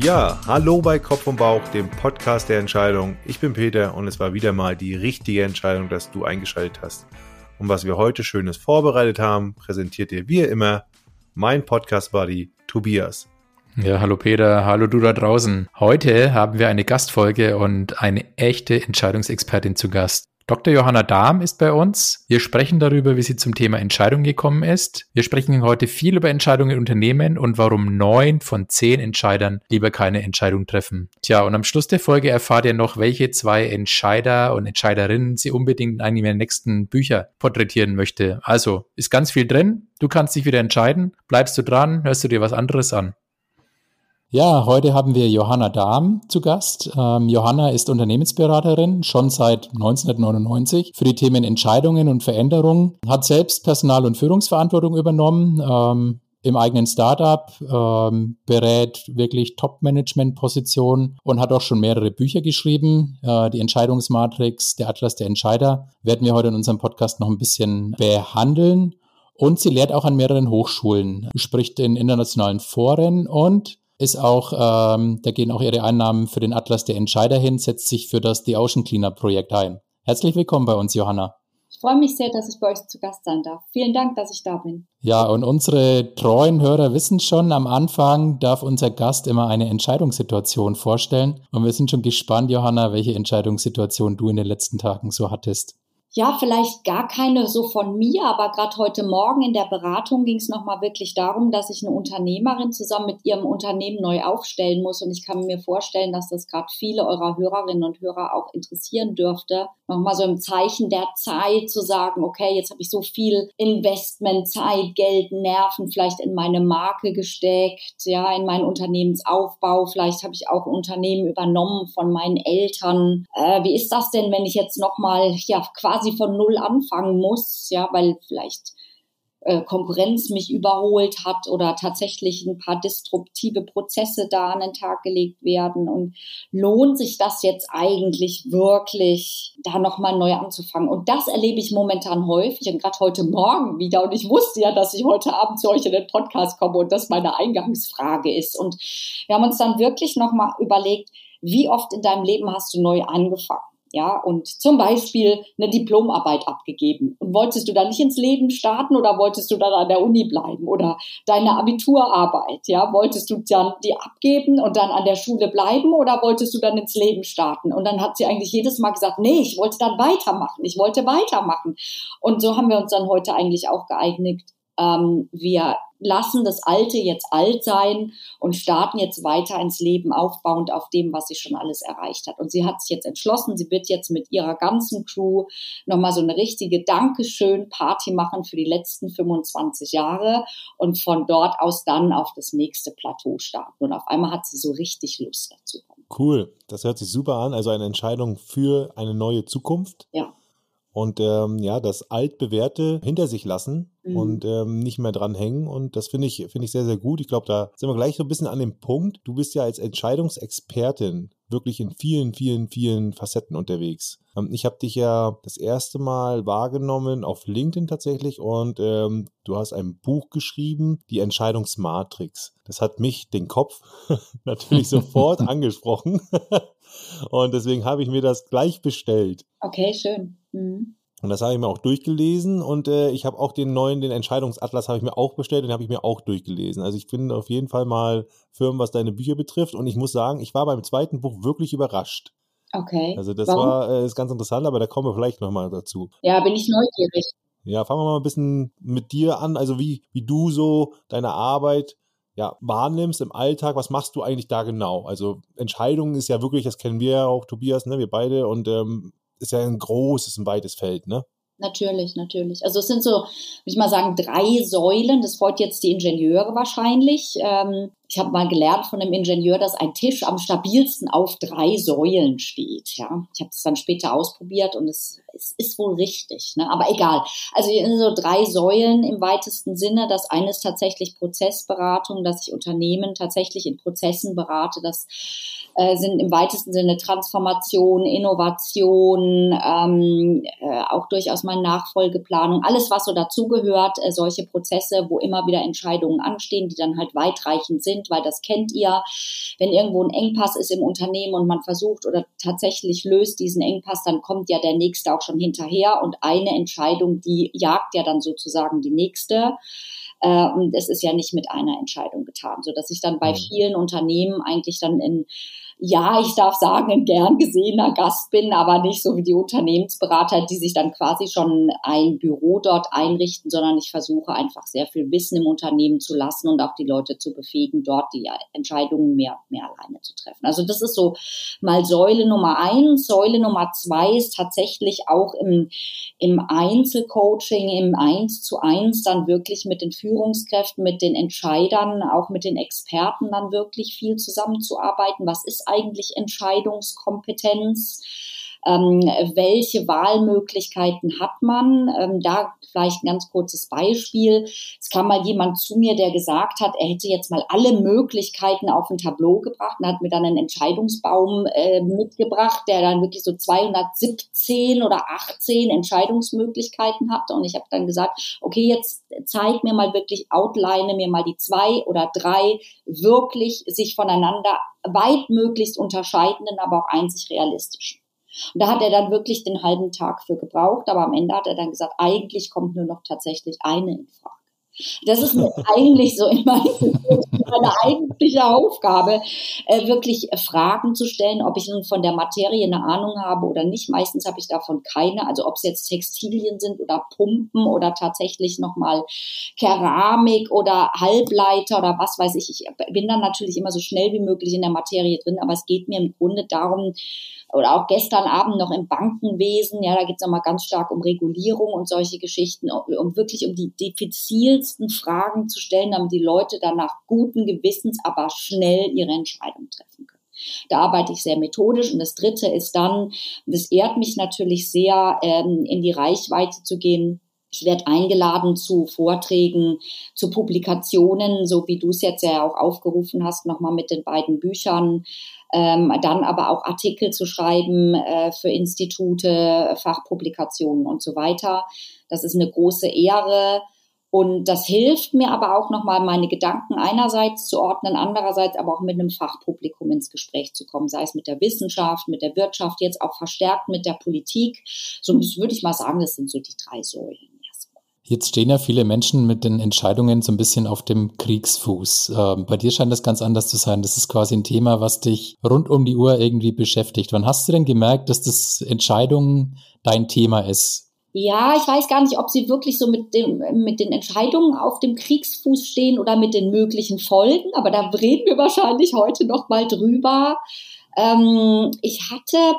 Ja, hallo bei Kopf und Bauch, dem Podcast der Entscheidung. Ich bin Peter und es war wieder mal die richtige Entscheidung, dass du eingeschaltet hast. Und was wir heute Schönes vorbereitet haben, präsentiert dir wie immer mein Podcast-Buddy Tobias. Ja, hallo Peter, hallo du da draußen. Heute haben wir eine Gastfolge und eine echte Entscheidungsexpertin zu Gast. Dr. Johanna Dahm ist bei uns. Wir sprechen darüber, wie sie zum Thema Entscheidung gekommen ist. Wir sprechen heute viel über Entscheidungen in Unternehmen und warum neun von zehn Entscheidern lieber keine Entscheidung treffen. Tja, und am Schluss der Folge erfahrt ihr noch, welche zwei Entscheider und Entscheiderinnen sie unbedingt in einem der nächsten Bücher porträtieren möchte. Also, ist ganz viel drin. Du kannst dich wieder entscheiden. Bleibst du dran? Hörst du dir was anderes an? Ja, heute haben wir Johanna Dahm zu Gast. Ähm, Johanna ist Unternehmensberaterin schon seit 1999 für die Themen Entscheidungen und Veränderungen, hat selbst Personal- und Führungsverantwortung übernommen. Ähm, im eigenen Startup, ähm, berät wirklich Top-Management-Positionen und hat auch schon mehrere Bücher geschrieben. Äh, die Entscheidungsmatrix, der Atlas der Entscheider, werden wir heute in unserem Podcast noch ein bisschen behandeln. Und sie lehrt auch an mehreren Hochschulen, spricht in internationalen Foren und ist auch, ähm, da gehen auch ihre Einnahmen für den Atlas der Entscheider hin, setzt sich für das The Ocean Cleanup Projekt ein. Herzlich willkommen bei uns, Johanna. Ich freue mich sehr, dass ich bei euch zu Gast sein darf. Vielen Dank, dass ich da bin. Ja, und unsere treuen Hörer wissen schon, am Anfang darf unser Gast immer eine Entscheidungssituation vorstellen. Und wir sind schon gespannt, Johanna, welche Entscheidungssituation du in den letzten Tagen so hattest ja, vielleicht gar keine so von mir, aber gerade heute Morgen in der Beratung ging es nochmal wirklich darum, dass ich eine Unternehmerin zusammen mit ihrem Unternehmen neu aufstellen muss. Und ich kann mir vorstellen, dass das gerade viele eurer Hörerinnen und Hörer auch interessieren dürfte. Nochmal so im Zeichen der Zeit zu sagen, okay, jetzt habe ich so viel Investment, Zeit, Geld, Nerven vielleicht in meine Marke gesteckt, ja, in meinen Unternehmensaufbau. Vielleicht habe ich auch ein Unternehmen übernommen von meinen Eltern. Äh, wie ist das denn, wenn ich jetzt nochmal, ja, quasi quasi von Null anfangen muss, ja, weil vielleicht äh, Konkurrenz mich überholt hat oder tatsächlich ein paar disruptive Prozesse da an den Tag gelegt werden. Und lohnt sich das jetzt eigentlich wirklich, da nochmal neu anzufangen? Und das erlebe ich momentan häufig und gerade heute Morgen wieder. Und ich wusste ja, dass ich heute Abend zu euch in den Podcast komme und das meine Eingangsfrage ist. Und wir haben uns dann wirklich nochmal überlegt, wie oft in deinem Leben hast du neu angefangen? Ja, und zum Beispiel eine Diplomarbeit abgegeben. Und wolltest du dann nicht ins Leben starten oder wolltest du dann an der Uni bleiben? Oder deine Abiturarbeit, ja, wolltest du dann die abgeben und dann an der Schule bleiben oder wolltest du dann ins Leben starten? Und dann hat sie eigentlich jedes Mal gesagt, nee, ich wollte dann weitermachen, ich wollte weitermachen. Und so haben wir uns dann heute eigentlich auch geeignet, ähm, wir lassen das Alte jetzt alt sein und starten jetzt weiter ins Leben aufbauend auf dem, was sie schon alles erreicht hat. Und sie hat sich jetzt entschlossen, sie wird jetzt mit ihrer ganzen Crew nochmal so eine richtige Dankeschön-Party machen für die letzten 25 Jahre und von dort aus dann auf das nächste Plateau starten. Und auf einmal hat sie so richtig Lust dazu. Cool, das hört sich super an. Also eine Entscheidung für eine neue Zukunft. Ja und ähm, ja, das Altbewährte hinter sich lassen mhm. und ähm, nicht mehr dran hängen. Und das finde ich, finde ich sehr, sehr gut. Ich glaube, da sind wir gleich so ein bisschen an dem Punkt. Du bist ja als Entscheidungsexpertin wirklich in vielen, vielen, vielen Facetten unterwegs. Ähm, ich habe dich ja das erste Mal wahrgenommen auf LinkedIn tatsächlich und ähm, du hast ein Buch geschrieben, die Entscheidungsmatrix. Das hat mich den Kopf natürlich sofort angesprochen und deswegen habe ich mir das gleich bestellt. Okay, schön. Mhm. Und das habe ich mir auch durchgelesen und äh, ich habe auch den neuen, den Entscheidungsatlas habe ich mir auch bestellt und habe ich mir auch durchgelesen. Also ich bin auf jeden Fall mal firm, was deine Bücher betrifft und ich muss sagen, ich war beim zweiten Buch wirklich überrascht. Okay. Also das Warum? war äh, ist ganz interessant, aber da kommen wir vielleicht nochmal dazu. Ja, bin ich neugierig. Ja, fangen wir mal ein bisschen mit dir an. Also wie, wie du so deine Arbeit ja, wahrnimmst im Alltag, was machst du eigentlich da genau? Also Entscheidungen ist ja wirklich, das kennen wir ja auch, Tobias, ne, wir beide, und ähm, ist ja ein großes, ein weites Feld, ne? Natürlich, natürlich. Also es sind so, würde ich mal sagen, drei Säulen. Das freut jetzt die Ingenieure wahrscheinlich. Ähm, ich habe mal gelernt von einem Ingenieur, dass ein Tisch am stabilsten auf drei Säulen steht. Ja, ich habe das dann später ausprobiert und es, es ist wohl richtig. Ne? Aber egal. Also so drei Säulen im weitesten Sinne. Das eine ist tatsächlich Prozessberatung, dass ich Unternehmen tatsächlich in Prozessen berate. Das äh, sind im weitesten Sinne Transformation, Innovation, ähm, äh, auch durchaus mal Nachfolgeplanung, alles was so dazugehört, äh, solche Prozesse, wo immer wieder Entscheidungen anstehen, die dann halt weitreichend sind sind, weil das kennt ihr. Wenn irgendwo ein Engpass ist im Unternehmen und man versucht oder tatsächlich löst diesen Engpass, dann kommt ja der nächste auch schon hinterher und eine Entscheidung, die jagt ja dann sozusagen die nächste. Äh, und es ist ja nicht mit einer Entscheidung getan, so dass ich dann bei mhm. vielen Unternehmen eigentlich dann in ja, ich darf sagen, ein gern gesehener Gast bin, aber nicht so wie die Unternehmensberater, die sich dann quasi schon ein Büro dort einrichten, sondern ich versuche einfach sehr viel Wissen im Unternehmen zu lassen und auch die Leute zu befähigen, dort die Entscheidungen mehr, mehr alleine zu treffen. Also das ist so mal Säule Nummer eins. Säule Nummer zwei ist tatsächlich auch im, im Einzelcoaching, im Eins zu eins dann wirklich mit den Führungskräften, mit den Entscheidern, auch mit den Experten dann wirklich viel zusammenzuarbeiten. Was ist eigentlich Entscheidungskompetenz? Ähm, welche Wahlmöglichkeiten hat man? Ähm, da vielleicht ein ganz kurzes Beispiel. Es kam mal jemand zu mir, der gesagt hat, er hätte jetzt mal alle Möglichkeiten auf ein Tableau gebracht und hat mir dann einen Entscheidungsbaum äh, mitgebracht, der dann wirklich so 217 oder 18 Entscheidungsmöglichkeiten hatte. Und ich habe dann gesagt, okay, jetzt zeig mir mal wirklich, outline mir mal die zwei oder drei wirklich sich voneinander weit möglichst unterscheidenden, aber auch einzig realistischen. Und da hat er dann wirklich den halben Tag für gebraucht, aber am Ende hat er dann gesagt, eigentlich kommt nur noch tatsächlich eine in Frage. Das ist eigentlich so immer meine eigentliche Aufgabe, äh, wirklich Fragen zu stellen, ob ich nun von der Materie eine Ahnung habe oder nicht. Meistens habe ich davon keine. Also ob es jetzt Textilien sind oder Pumpen oder tatsächlich nochmal Keramik oder Halbleiter oder was weiß ich. Ich bin dann natürlich immer so schnell wie möglich in der Materie drin, aber es geht mir im Grunde darum, oder auch gestern Abend noch im Bankenwesen, ja, da geht es nochmal ganz stark um Regulierung und solche Geschichten, um, um wirklich um die diffizilsten Fragen zu stellen, damit die Leute dann nach guten Gewissens aber schnell ihre Entscheidung treffen können. Da arbeite ich sehr methodisch. Und das Dritte ist dann, das ehrt mich natürlich sehr, ähm, in die Reichweite zu gehen. Ich werde eingeladen zu Vorträgen, zu Publikationen, so wie du es jetzt ja auch aufgerufen hast, nochmal mit den beiden Büchern ähm, dann aber auch Artikel zu schreiben äh, für Institute, Fachpublikationen und so weiter. Das ist eine große Ehre. Und das hilft mir aber auch nochmal, meine Gedanken einerseits zu ordnen, andererseits aber auch mit einem Fachpublikum ins Gespräch zu kommen, sei es mit der Wissenschaft, mit der Wirtschaft, jetzt auch verstärkt mit der Politik. So würde ich mal sagen, das sind so die drei Säulen. Jetzt stehen ja viele Menschen mit den Entscheidungen so ein bisschen auf dem Kriegsfuß. Ähm, bei dir scheint das ganz anders zu sein. Das ist quasi ein Thema, was dich rund um die Uhr irgendwie beschäftigt. Wann hast du denn gemerkt, dass das Entscheidungen dein Thema ist? Ja, ich weiß gar nicht, ob sie wirklich so mit, dem, mit den Entscheidungen auf dem Kriegsfuß stehen oder mit den möglichen Folgen, aber da reden wir wahrscheinlich heute noch mal drüber. Ähm, ich hatte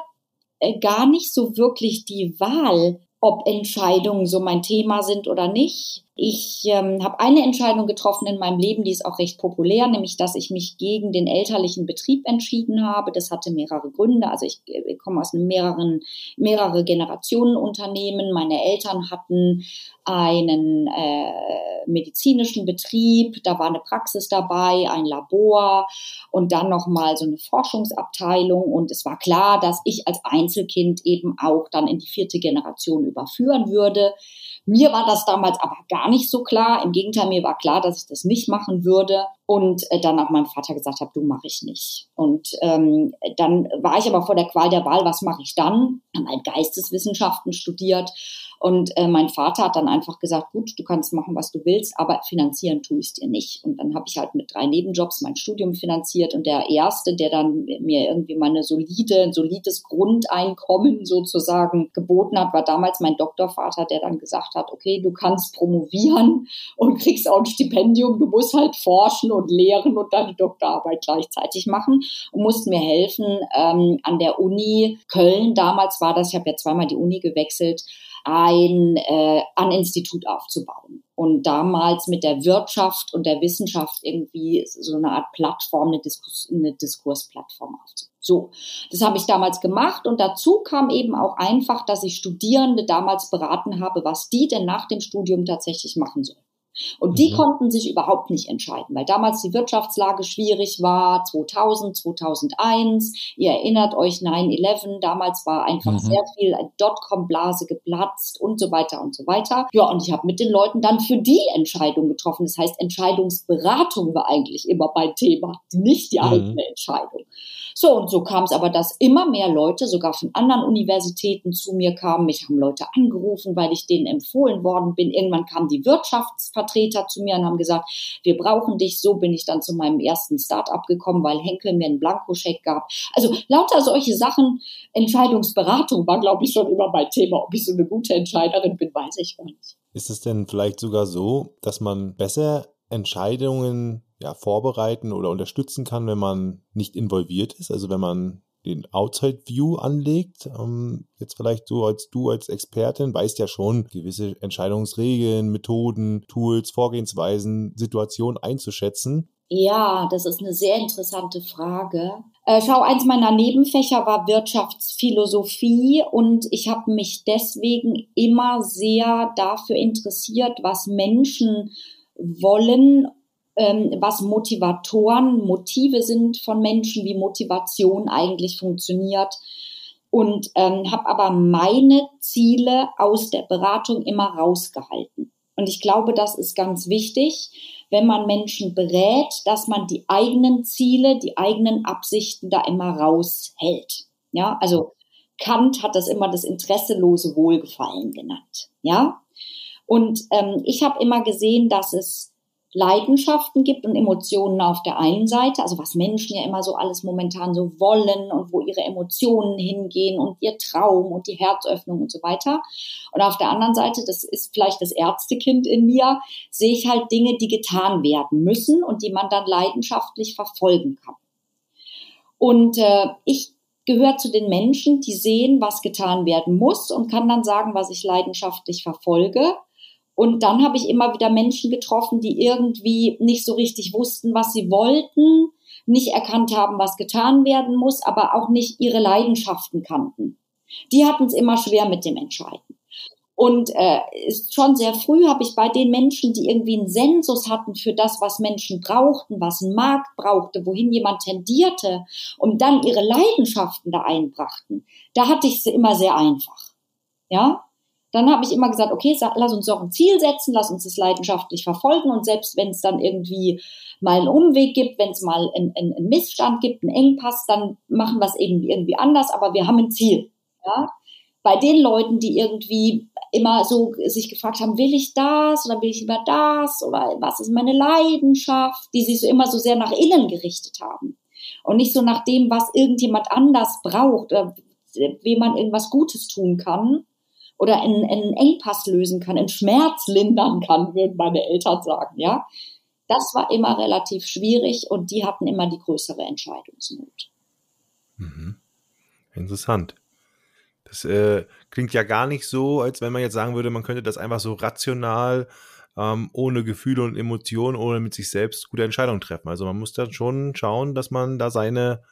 äh, gar nicht so wirklich die Wahl, ob Entscheidungen so mein Thema sind oder nicht. Ich ähm, habe eine Entscheidung getroffen in meinem Leben, die ist auch recht populär, nämlich dass ich mich gegen den elterlichen Betrieb entschieden habe. Das hatte mehrere Gründe. Also ich, ich komme aus einem mehreren, mehrere Generationen Unternehmen. Meine Eltern hatten einen äh, medizinischen Betrieb, da war eine Praxis dabei, ein Labor und dann nochmal so eine Forschungsabteilung. Und es war klar, dass ich als Einzelkind eben auch dann in die vierte Generation überführen würde. Mir war das damals aber gar nicht so klar. Im Gegenteil, mir war klar, dass ich das nicht machen würde. Und äh, dann auch meinem Vater gesagt habe, du mache ich nicht. Und ähm, dann war ich aber vor der Qual der Wahl, was mache ich dann? Habe halt Geisteswissenschaften studiert und äh, mein Vater hat dann einfach gesagt, gut, du kannst machen, was du willst, aber finanzieren tue ich es dir nicht. Und dann habe ich halt mit drei Nebenjobs mein Studium finanziert. Und der erste, der dann mir irgendwie meine solide, ein solides Grundeinkommen sozusagen geboten hat, war damals mein Doktorvater, der dann gesagt hat, okay, du kannst promovieren und kriegst auch ein Stipendium, du musst halt forschen und lehren und die Doktorarbeit gleichzeitig machen und musst mir helfen ähm, an der Uni Köln. Damals war das, ich habe ja zweimal die Uni gewechselt, ein, äh, ein Institut aufzubauen. Und damals mit der Wirtschaft und der Wissenschaft irgendwie so eine Art Plattform, eine, Diskurs, eine Diskursplattform aufzubauen. So, das habe ich damals gemacht und dazu kam eben auch einfach, dass ich Studierende damals beraten habe, was die denn nach dem Studium tatsächlich machen sollen. Und die mhm. konnten sich überhaupt nicht entscheiden, weil damals die Wirtschaftslage schwierig war, 2000, 2001. Ihr erinnert euch 9-11, damals war einfach mhm. sehr viel Dotcom-Blase geplatzt und so weiter und so weiter. Ja, und ich habe mit den Leuten dann für die Entscheidung getroffen. Das heißt, Entscheidungsberatung war eigentlich immer mein Thema, nicht die mhm. eigene Entscheidung. So, und so kam es aber, dass immer mehr Leute, sogar von anderen Universitäten zu mir kamen. Mich haben Leute angerufen, weil ich denen empfohlen worden bin. Irgendwann kamen die Wirtschaftsvertreter zu mir und haben gesagt, wir brauchen dich. So bin ich dann zu meinem ersten Start-up gekommen, weil Henkel mir einen Blankoscheck gab. Also lauter solche Sachen. Entscheidungsberatung war, glaube ich, schon immer mein Thema. Ob ich so eine gute Entscheiderin bin, weiß ich gar nicht. Ist es denn vielleicht sogar so, dass man besser Entscheidungen ja, vorbereiten oder unterstützen kann, wenn man nicht involviert ist, also wenn man den Outside View anlegt. Ähm, jetzt vielleicht so als du als Expertin weißt ja schon gewisse Entscheidungsregeln, Methoden, Tools, Vorgehensweisen, Situationen einzuschätzen. Ja, das ist eine sehr interessante Frage. Äh, schau, eins meiner Nebenfächer war Wirtschaftsphilosophie und ich habe mich deswegen immer sehr dafür interessiert, was Menschen wollen was Motivatoren, Motive sind von Menschen, wie Motivation eigentlich funktioniert. Und ähm, habe aber meine Ziele aus der Beratung immer rausgehalten. Und ich glaube, das ist ganz wichtig, wenn man Menschen berät, dass man die eigenen Ziele, die eigenen Absichten da immer raushält. Ja, also Kant hat das immer das interesselose Wohlgefallen genannt. Ja, und ähm, ich habe immer gesehen, dass es Leidenschaften gibt und Emotionen auf der einen Seite, also was Menschen ja immer so alles momentan so wollen und wo ihre Emotionen hingehen und ihr Traum und die Herzöffnung und so weiter. Und auf der anderen Seite, das ist vielleicht das Ärztekind in mir, sehe ich halt Dinge, die getan werden müssen und die man dann leidenschaftlich verfolgen kann. Und äh, ich gehöre zu den Menschen, die sehen, was getan werden muss und kann dann sagen, was ich leidenschaftlich verfolge und dann habe ich immer wieder Menschen getroffen, die irgendwie nicht so richtig wussten, was sie wollten, nicht erkannt haben, was getan werden muss, aber auch nicht ihre Leidenschaften kannten. Die hatten es immer schwer mit dem Entscheiden. Und äh, schon sehr früh habe ich bei den Menschen, die irgendwie einen Sensus hatten für das, was Menschen brauchten, was ein Markt brauchte, wohin jemand tendierte und dann ihre Leidenschaften da einbrachten, da hatte ich sie immer sehr einfach. Ja, dann habe ich immer gesagt, okay, lass uns doch ein Ziel setzen, lass uns das leidenschaftlich verfolgen und selbst wenn es dann irgendwie mal einen Umweg gibt, wenn es mal einen, einen, Missstand gibt, einen Engpass, dann machen wir es irgendwie, irgendwie anders, aber wir haben ein Ziel. Ja? Bei den Leuten, die irgendwie immer so sich gefragt haben, will ich das oder will ich lieber das oder was ist meine Leidenschaft, die sich so immer so sehr nach innen gerichtet haben und nicht so nach dem, was irgendjemand anders braucht oder wem man irgendwas Gutes tun kann, oder einen, einen Engpass lösen kann, einen Schmerz lindern kann, würden meine Eltern sagen, ja. Das war immer relativ schwierig und die hatten immer die größere Entscheidungsmut. Mhm. Interessant. Das äh, klingt ja gar nicht so, als wenn man jetzt sagen würde, man könnte das einfach so rational, ähm, ohne Gefühle und Emotionen, ohne mit sich selbst gute Entscheidungen treffen. Also man muss dann schon schauen, dass man da seine,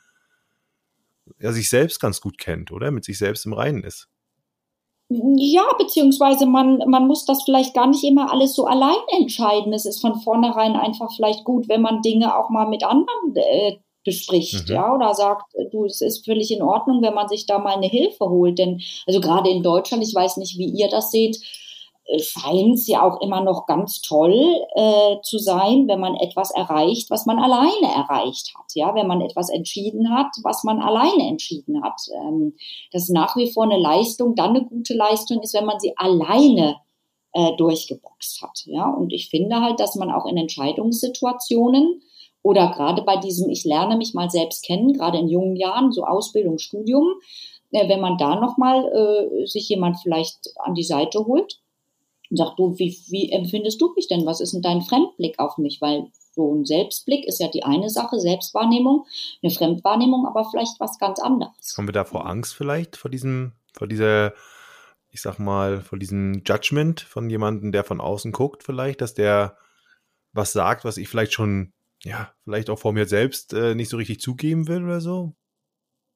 ja, sich selbst ganz gut kennt, oder? Mit sich selbst im Reinen ist. Ja, beziehungsweise man, man muss das vielleicht gar nicht immer alles so allein entscheiden. Es ist von vornherein einfach vielleicht gut, wenn man Dinge auch mal mit anderen äh, bespricht, mhm. ja, oder sagt, äh, du, es ist völlig in Ordnung, wenn man sich da mal eine Hilfe holt. Denn, also gerade in Deutschland, ich weiß nicht, wie ihr das seht, scheint es ja auch immer noch ganz toll äh, zu sein, wenn man etwas erreicht, was man alleine erreicht hat. Ja, wenn man etwas entschieden hat, was man alleine entschieden hat. Ähm, das ist nach wie vor eine Leistung, dann eine gute Leistung ist, wenn man sie alleine äh, durchgeboxt hat. Ja, und ich finde halt, dass man auch in Entscheidungssituationen oder gerade bei diesem, ich lerne mich mal selbst kennen, gerade in jungen Jahren, so Ausbildung, Studium, äh, wenn man da nochmal äh, sich jemand vielleicht an die Seite holt und sagt, du, wie, wie empfindest du mich denn? Was ist denn dein Fremdblick auf mich? Weil so ein Selbstblick ist ja die eine Sache, Selbstwahrnehmung, eine Fremdwahrnehmung, aber vielleicht was ganz anderes. Haben wir da vor Angst vielleicht, vor diesem, vor dieser, ich sag mal, vor diesem Judgment von jemandem, der von außen guckt, vielleicht, dass der was sagt, was ich vielleicht schon, ja, vielleicht auch vor mir selbst äh, nicht so richtig zugeben will oder so?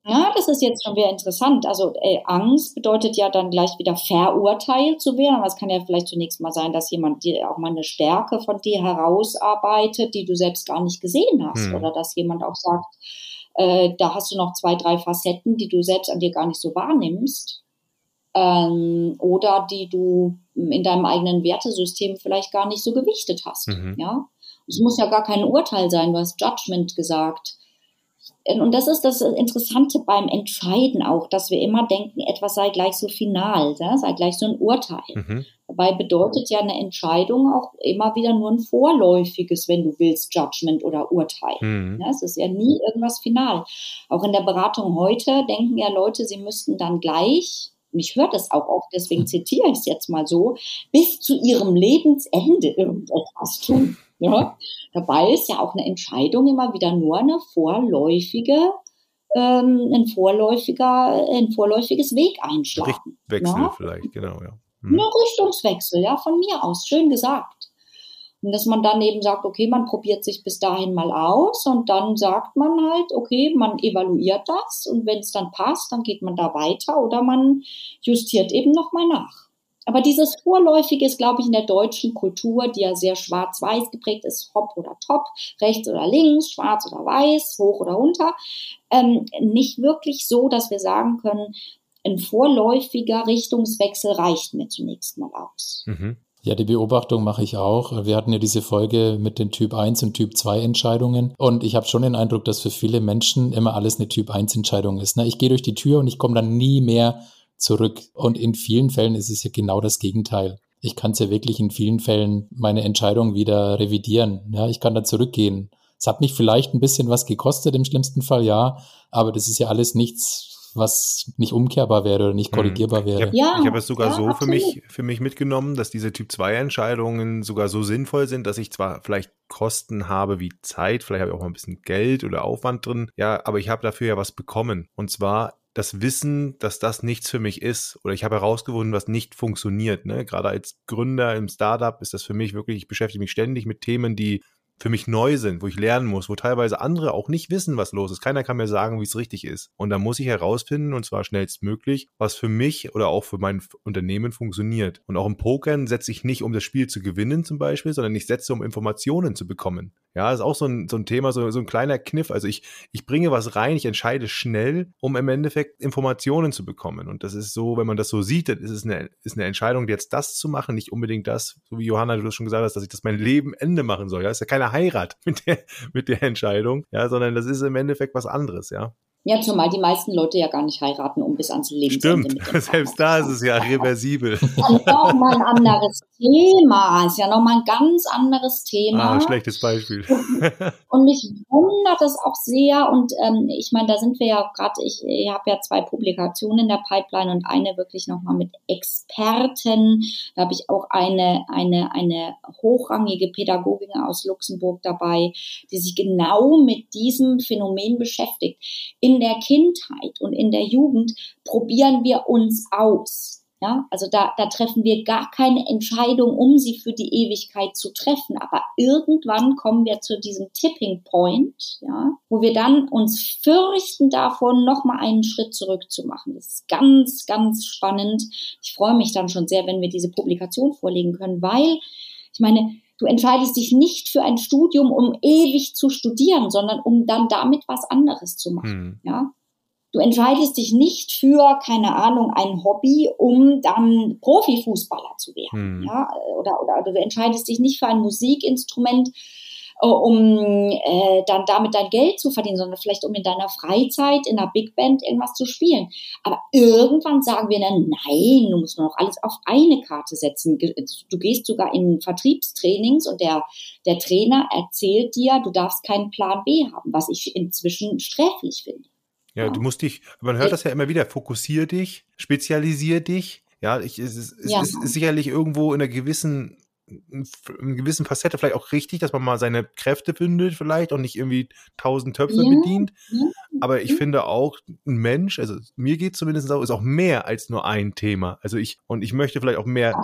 Ja, das ist jetzt schon wieder interessant. Also äh, Angst bedeutet ja dann gleich wieder verurteilt zu werden. Aber es kann ja vielleicht zunächst mal sein, dass jemand dir auch mal eine Stärke von dir herausarbeitet, die du selbst gar nicht gesehen hast. Hm. Oder dass jemand auch sagt, äh, da hast du noch zwei, drei Facetten, die du selbst an dir gar nicht so wahrnimmst. Ähm, oder die du in deinem eigenen Wertesystem vielleicht gar nicht so gewichtet hast. Mhm. Ja, es muss ja gar kein Urteil sein. Du hast Judgment gesagt und das ist das Interessante beim Entscheiden auch, dass wir immer denken, etwas sei gleich so final, sei gleich so ein Urteil. Mhm. Dabei bedeutet ja eine Entscheidung auch immer wieder nur ein vorläufiges, wenn du willst, Judgment oder Urteil. Mhm. Es ist ja nie irgendwas final. Auch in der Beratung heute denken ja Leute, sie müssten dann gleich und ich höre das auch oft, deswegen zitiere ich es jetzt mal so, bis zu ihrem Lebensende irgendetwas tun. Ja? Dabei ist ja auch eine Entscheidung immer wieder nur eine vorläufige, ähm, ein vorläufiger, ein vorläufiges Weg einschlagen. Richtungswechsel ja? vielleicht, genau, ja. Hm. Eine Richtungswechsel, ja, von mir aus, schön gesagt. Und dass man dann eben sagt, okay, man probiert sich bis dahin mal aus und dann sagt man halt, okay, man evaluiert das und wenn es dann passt, dann geht man da weiter oder man justiert eben nochmal nach. Aber dieses Vorläufige ist, glaube ich, in der deutschen Kultur, die ja sehr schwarz-weiß geprägt ist, hopp oder top, rechts oder links, schwarz oder weiß, hoch oder runter, ähm, nicht wirklich so, dass wir sagen können, ein vorläufiger Richtungswechsel reicht mir zunächst mal aus. Mhm. Ja, die Beobachtung mache ich auch. Wir hatten ja diese Folge mit den Typ 1 und Typ 2 Entscheidungen und ich habe schon den Eindruck, dass für viele Menschen immer alles eine Typ 1 Entscheidung ist. Ne? Ich gehe durch die Tür und ich komme dann nie mehr zurück. Und in vielen Fällen ist es ja genau das Gegenteil. Ich kann es ja wirklich in vielen Fällen meine Entscheidung wieder revidieren. Ja, ich kann da zurückgehen. Es hat mich vielleicht ein bisschen was gekostet, im schlimmsten Fall ja, aber das ist ja alles nichts, was nicht umkehrbar wäre oder nicht hm. korrigierbar wäre. Ich habe ja, hab es sogar ja, so für mich, für mich mitgenommen, dass diese Typ-2-Entscheidungen sogar so sinnvoll sind, dass ich zwar vielleicht Kosten habe wie Zeit, vielleicht habe ich auch mal ein bisschen Geld oder Aufwand drin, ja, aber ich habe dafür ja was bekommen. Und zwar das Wissen, dass das nichts für mich ist oder ich habe herausgefunden, was nicht funktioniert. Ne? Gerade als Gründer im Startup ist das für mich wirklich, ich beschäftige mich ständig mit Themen, die für mich neu sind, wo ich lernen muss, wo teilweise andere auch nicht wissen, was los ist. Keiner kann mir sagen, wie es richtig ist. Und da muss ich herausfinden, und zwar schnellstmöglich, was für mich oder auch für mein Unternehmen funktioniert. Und auch im Pokern setze ich nicht, um das Spiel zu gewinnen zum Beispiel, sondern ich setze, um Informationen zu bekommen. Ja, ist auch so ein, so ein Thema, so, so ein kleiner Kniff. Also ich, ich bringe was rein, ich entscheide schnell, um im Endeffekt Informationen zu bekommen. Und das ist so, wenn man das so sieht, dann ist es eine, ist eine Entscheidung, jetzt das zu machen, nicht unbedingt das, so wie Johanna, du das schon gesagt hast, dass ich das mein Leben Ende machen soll. Ja, ist ja keine Heirat mit der, mit der Entscheidung, ja, sondern das ist im Endeffekt was anderes, ja. Ja, zumal die meisten Leute ja gar nicht heiraten, um bis ans Lebensende Stimmt, selbst da ist es ja reversibel. Das ist auch mal ein anderes Thema. Ist ja nochmal ein ganz anderes Thema. Ah, schlechtes Beispiel. und mich wundert es auch sehr. Und ähm, ich meine, da sind wir ja gerade, ich, ich habe ja zwei Publikationen in der Pipeline und eine wirklich nochmal mit Experten. Da habe ich auch eine, eine, eine hochrangige Pädagogin aus Luxemburg dabei, die sich genau mit diesem Phänomen beschäftigt. In der Kindheit und in der Jugend probieren wir uns aus ja, also da, da treffen wir gar keine Entscheidung, um sie für die Ewigkeit zu treffen. Aber irgendwann kommen wir zu diesem Tipping Point, ja, wo wir dann uns fürchten davon, nochmal einen Schritt zurückzumachen. Das ist ganz, ganz spannend. Ich freue mich dann schon sehr, wenn wir diese Publikation vorlegen können, weil ich meine, du entscheidest dich nicht für ein Studium, um ewig zu studieren, sondern um dann damit was anderes zu machen. Hm. Ja, Du entscheidest dich nicht für, keine Ahnung, ein Hobby, um dann Profifußballer zu werden. Hm. Ja? Oder, oder, oder du entscheidest dich nicht für ein Musikinstrument, um äh, dann damit dein Geld zu verdienen, sondern vielleicht um in deiner Freizeit in einer Big Band irgendwas zu spielen. Aber irgendwann sagen wir dann, nein, du musst nur noch alles auf eine Karte setzen. Du gehst sogar in Vertriebstrainings und der, der Trainer erzählt dir, du darfst keinen Plan B haben, was ich inzwischen sträflich finde. Ja, du musst dich, man hört das ja immer wieder, fokussier dich, spezialisier dich. Ja, ich, es, ist, es ja. ist sicherlich irgendwo in einer gewissen in gewissen Facette vielleicht auch richtig, dass man mal seine Kräfte findet vielleicht und nicht irgendwie tausend Töpfe ja. bedient. Aber ich finde auch, ein Mensch, also mir geht zumindest so, ist auch mehr als nur ein Thema. Also ich, und ich möchte vielleicht auch mehr.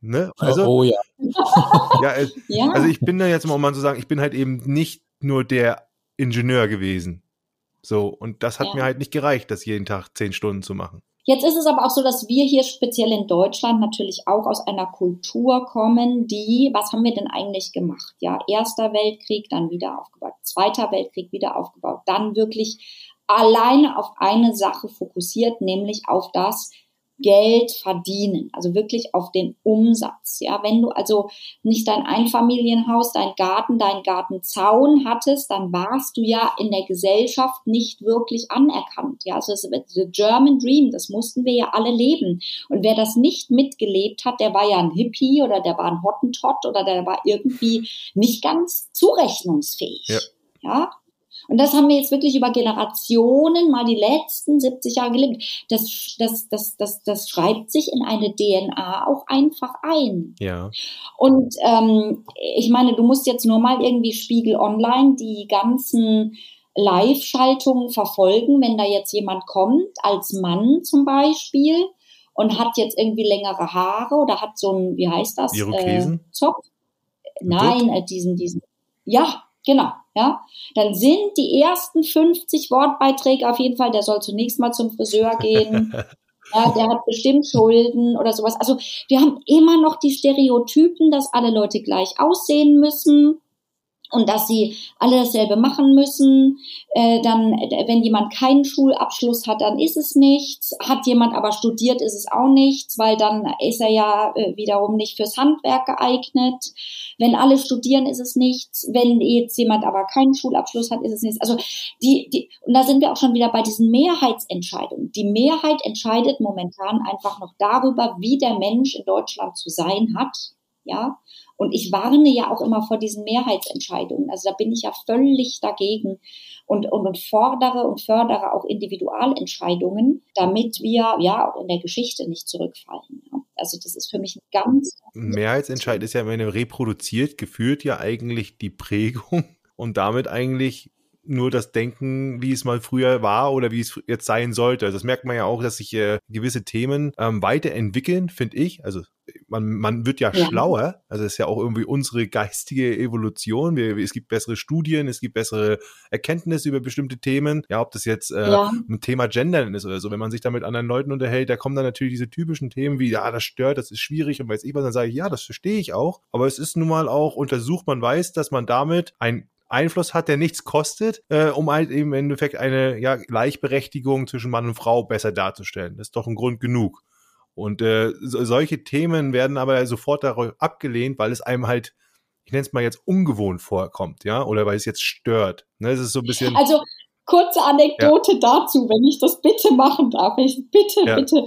Ne? Also, oh, oh ja. ja, ja. Also ich bin da jetzt mal, um mal zu sagen, ich bin halt eben nicht nur der Ingenieur gewesen So, und das hat ja. mir halt nicht gereicht, das jeden Tag zehn Stunden zu machen. Jetzt ist es aber auch so, dass wir hier speziell in Deutschland natürlich auch aus einer Kultur kommen, die, was haben wir denn eigentlich gemacht? Ja, Erster Weltkrieg, dann wieder aufgebaut, Zweiter Weltkrieg wieder aufgebaut, dann wirklich alleine auf eine Sache fokussiert, nämlich auf das, Geld verdienen, also wirklich auf den Umsatz. Ja, wenn du also nicht dein Einfamilienhaus, dein Garten, dein Gartenzaun hattest, dann warst du ja in der Gesellschaft nicht wirklich anerkannt. Ja, also das the German Dream, das mussten wir ja alle leben. Und wer das nicht mitgelebt hat, der war ja ein Hippie oder der war ein Hottentott oder der war irgendwie nicht ganz zurechnungsfähig. Ja. ja? Und das haben wir jetzt wirklich über Generationen, mal die letzten 70 Jahre gelebt. Das, das, das, das, das schreibt sich in eine DNA auch einfach ein. Ja. Und ähm, ich meine, du musst jetzt nur mal irgendwie Spiegel Online die ganzen Live-Schaltungen verfolgen, wenn da jetzt jemand kommt, als Mann zum Beispiel, und hat jetzt irgendwie längere Haare oder hat so ein, wie heißt das? Irokesen? Äh, Zopf. Nein, äh, diesen, diesen, ja, Genau, ja. Dann sind die ersten 50 Wortbeiträge auf jeden Fall, der soll zunächst mal zum Friseur gehen. ja, der hat bestimmt Schulden oder sowas. Also wir haben immer noch die Stereotypen, dass alle Leute gleich aussehen müssen und dass sie alle dasselbe machen müssen. Äh, dann, wenn jemand keinen Schulabschluss hat, dann ist es nichts. Hat jemand aber studiert, ist es auch nichts, weil dann ist er ja äh, wiederum nicht fürs Handwerk geeignet. Wenn alle studieren, ist es nichts. Wenn jetzt jemand aber keinen Schulabschluss hat, ist es nichts. Also die, die, und da sind wir auch schon wieder bei diesen Mehrheitsentscheidungen. Die Mehrheit entscheidet momentan einfach noch darüber, wie der Mensch in Deutschland zu sein hat. Ja, und ich warne ja auch immer vor diesen Mehrheitsentscheidungen. Also da bin ich ja völlig dagegen und, und, und fordere und fördere auch Individualentscheidungen, damit wir ja auch in der Geschichte nicht zurückfallen. Also das ist für mich ein ganz. Mehrheitsentscheid ist ja, wenn er reproduziert, geführt ja eigentlich die Prägung und damit eigentlich nur das Denken, wie es mal früher war oder wie es jetzt sein sollte. Das merkt man ja auch, dass sich äh, gewisse Themen ähm, weiterentwickeln, finde ich. Also man, man wird ja, ja, schlauer. Also es ist ja auch irgendwie unsere geistige Evolution. Wir, es gibt bessere Studien, es gibt bessere Erkenntnisse über bestimmte Themen. Ja, ob das jetzt äh, ja. ein Thema Gendern ist oder so. Wenn man sich da mit anderen Leuten unterhält, da kommen dann natürlich diese typischen Themen wie, ja, das stört, das ist schwierig und weiß ich was. Dann sage ich, ja, das verstehe ich auch. Aber es ist nun mal auch untersucht, man weiß, dass man damit ein Einfluss hat, der nichts kostet, äh, um halt eben im Endeffekt eine ja, Gleichberechtigung zwischen Mann und Frau besser darzustellen. Das ist doch ein Grund genug. Und äh, so, solche Themen werden aber sofort darauf abgelehnt, weil es einem halt, ich nenne es mal jetzt ungewohnt vorkommt, ja, oder weil es jetzt stört. Ne, es ist so ein bisschen. Also kurze Anekdote ja. dazu, wenn ich das bitte machen darf. Ich, bitte, ja. bitte.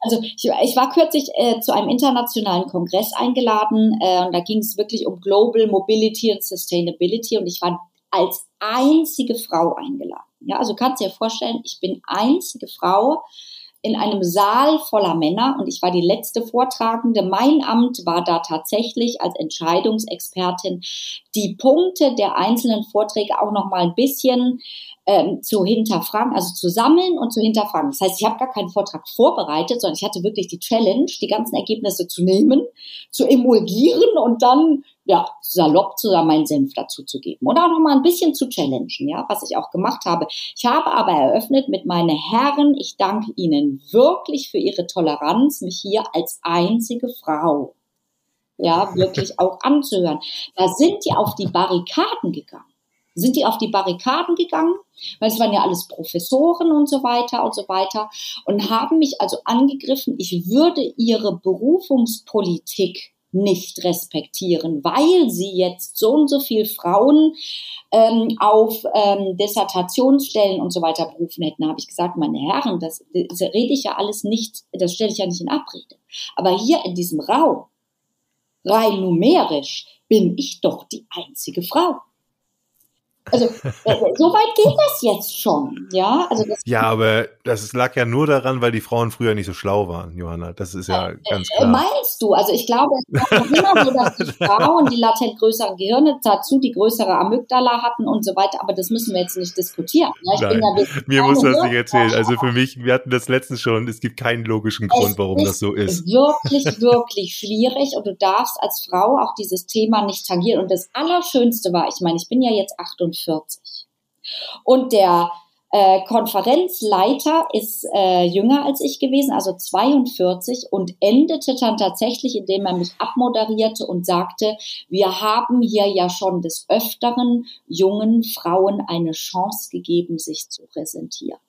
Also ich, ich war kürzlich äh, zu einem internationalen Kongress eingeladen äh, und da ging es wirklich um Global Mobility and Sustainability und ich war als einzige Frau eingeladen. Ja, also kannst du dir vorstellen, ich bin einzige Frau in einem Saal voller Männer und ich war die letzte Vortragende. Mein Amt war da tatsächlich als Entscheidungsexpertin die Punkte der einzelnen Vorträge auch noch mal ein bisschen ähm, zu hinterfragen, also zu sammeln und zu hinterfragen. Das heißt, ich habe gar keinen Vortrag vorbereitet, sondern ich hatte wirklich die Challenge, die ganzen Ergebnisse zu nehmen, zu emulgieren und dann ja salopp zusammen meinen Senf dazu zu geben oder auch noch mal ein bisschen zu challengen, ja, was ich auch gemacht habe. Ich habe aber eröffnet mit meine Herren, ich danke Ihnen wirklich für Ihre Toleranz, mich hier als einzige Frau ja wirklich auch anzuhören. Da sind die auf die Barrikaden gegangen sind die auf die Barrikaden gegangen, weil es waren ja alles Professoren und so weiter und so weiter und haben mich also angegriffen, ich würde ihre Berufungspolitik nicht respektieren, weil sie jetzt so und so viel Frauen ähm, auf ähm, Dissertationsstellen und so weiter berufen hätten, habe ich gesagt, meine Herren, das, das rede ich ja alles nicht, das stelle ich ja nicht in Abrede. Aber hier in diesem Raum, rein numerisch, bin ich doch die einzige Frau. Also äh, so weit geht das jetzt schon, ja. Also ja, aber das lag ja nur daran, weil die Frauen früher nicht so schlau waren, Johanna. Das ist ja äh, ganz klar. Meinst du? Also ich glaube, es war immer so, dass die Frauen die latent größeren Gehirne dazu die größere Amygdala hatten und so weiter. Aber das müssen wir jetzt nicht diskutieren. Nein, ja mir muss das nicht erzählen. Also für mich, wir hatten das letztens schon. Es gibt keinen logischen Grund, es warum das so ist. Wirklich, wirklich schwierig. Und du darfst als Frau auch dieses Thema nicht tangieren. Und das Allerschönste war, ich meine, ich bin ja jetzt 48 40. Und der äh, Konferenzleiter ist äh, jünger als ich gewesen, also 42 und endete dann tatsächlich, indem er mich abmoderierte und sagte, wir haben hier ja schon des Öfteren jungen Frauen eine Chance gegeben, sich zu präsentieren.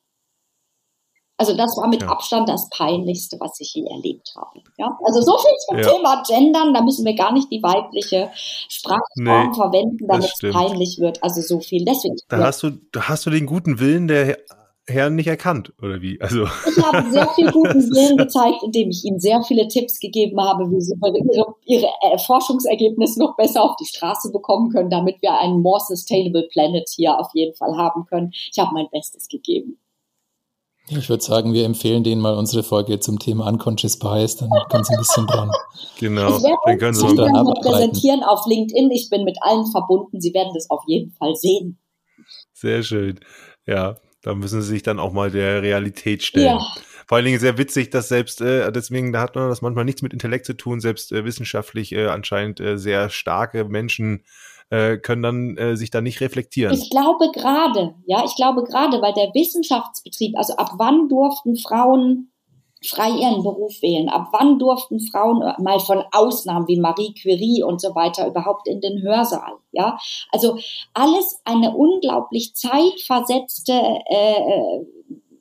Also das war mit ja. Abstand das Peinlichste, was ich je erlebt habe. Ja? Also so viel zum ja. Thema Gendern, da müssen wir gar nicht die weibliche Sprachform nee, verwenden, damit es peinlich wird. Also so viel. Deswegen. Da hast du, da hast du den guten Willen der Herren nicht erkannt, oder wie? Also. Ich habe sehr viel guten Willen gezeigt, indem ich ihnen sehr viele Tipps gegeben habe, wie sie ihre, ihre äh, Forschungsergebnisse noch besser auf die Straße bekommen können, damit wir einen more sustainable planet hier auf jeden Fall haben können. Ich habe mein Bestes gegeben. Ich würde sagen, wir empfehlen denen mal unsere Folge zum Thema Unconscious Bias, dann können sie ein bisschen dran. Genau, ich dann können sie dann mal präsentieren auf LinkedIn. Ich bin mit allen verbunden. Sie werden das auf jeden Fall sehen. Sehr schön. Ja, da müssen sie sich dann auch mal der Realität stellen. Ja. Vor allen Dingen sehr witzig, dass selbst, äh, deswegen, da hat man das manchmal nichts mit Intellekt zu tun, selbst äh, wissenschaftlich äh, anscheinend äh, sehr starke Menschen äh, können dann äh, sich da nicht reflektieren. Ich glaube gerade, ja, ich glaube gerade, weil der Wissenschaftsbetrieb, also ab wann durften Frauen frei ihren Beruf wählen? Ab wann durften Frauen äh, mal von Ausnahmen wie Marie Curie und so weiter überhaupt in den Hörsaal? Ja, also alles eine unglaublich zeitversetzte äh,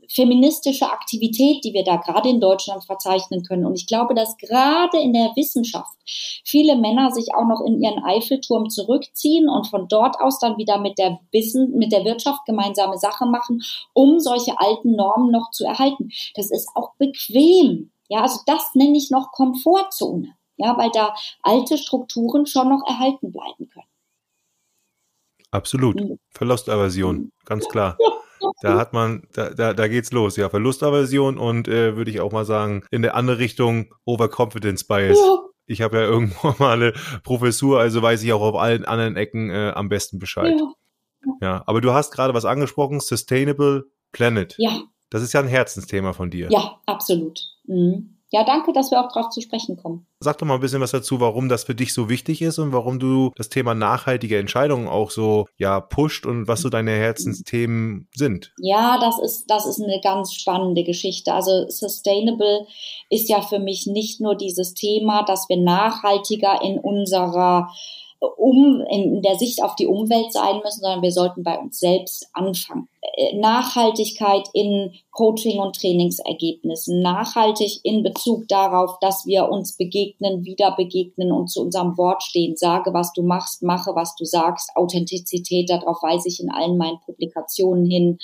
feministische Aktivität, die wir da gerade in Deutschland verzeichnen können. Und ich glaube, dass gerade in der Wissenschaft viele Männer sich auch noch in ihren Eiffelturm zurückziehen und von dort aus dann wieder mit der Wissen, mit der Wirtschaft gemeinsame Sache machen, um solche alten Normen noch zu erhalten. Das ist auch bequem. Ja, also das nenne ich noch Komfortzone. Ja, weil da alte Strukturen schon noch erhalten bleiben können. Absolut. Mhm. Verlustaversion, ganz klar. Da hat man, da, da, da geht's los, ja. Verlustaversion und äh, würde ich auch mal sagen, in der andere Richtung Overconfidence Bias. Ja. Ich habe ja irgendwo mal eine Professur, also weiß ich auch auf allen anderen Ecken äh, am besten Bescheid. Ja. ja, aber du hast gerade was angesprochen, Sustainable Planet. Ja. Das ist ja ein Herzensthema von dir. Ja, absolut. Mhm. Ja, danke, dass wir auch darauf zu sprechen kommen. Sag doch mal ein bisschen was dazu, warum das für dich so wichtig ist und warum du das Thema nachhaltige Entscheidungen auch so ja pusht und was so deine Herzensthemen sind. Ja, das ist das ist eine ganz spannende Geschichte. Also sustainable ist ja für mich nicht nur dieses Thema, dass wir nachhaltiger in unserer um in der Sicht auf die Umwelt sein müssen, sondern wir sollten bei uns selbst anfangen. Äh, Nachhaltigkeit in Coaching- und Trainingsergebnissen, nachhaltig in Bezug darauf, dass wir uns begegnen, wieder begegnen und zu unserem Wort stehen. Sage, was du machst, mache, was du sagst. Authentizität, darauf weise ich in allen meinen Publikationen hin.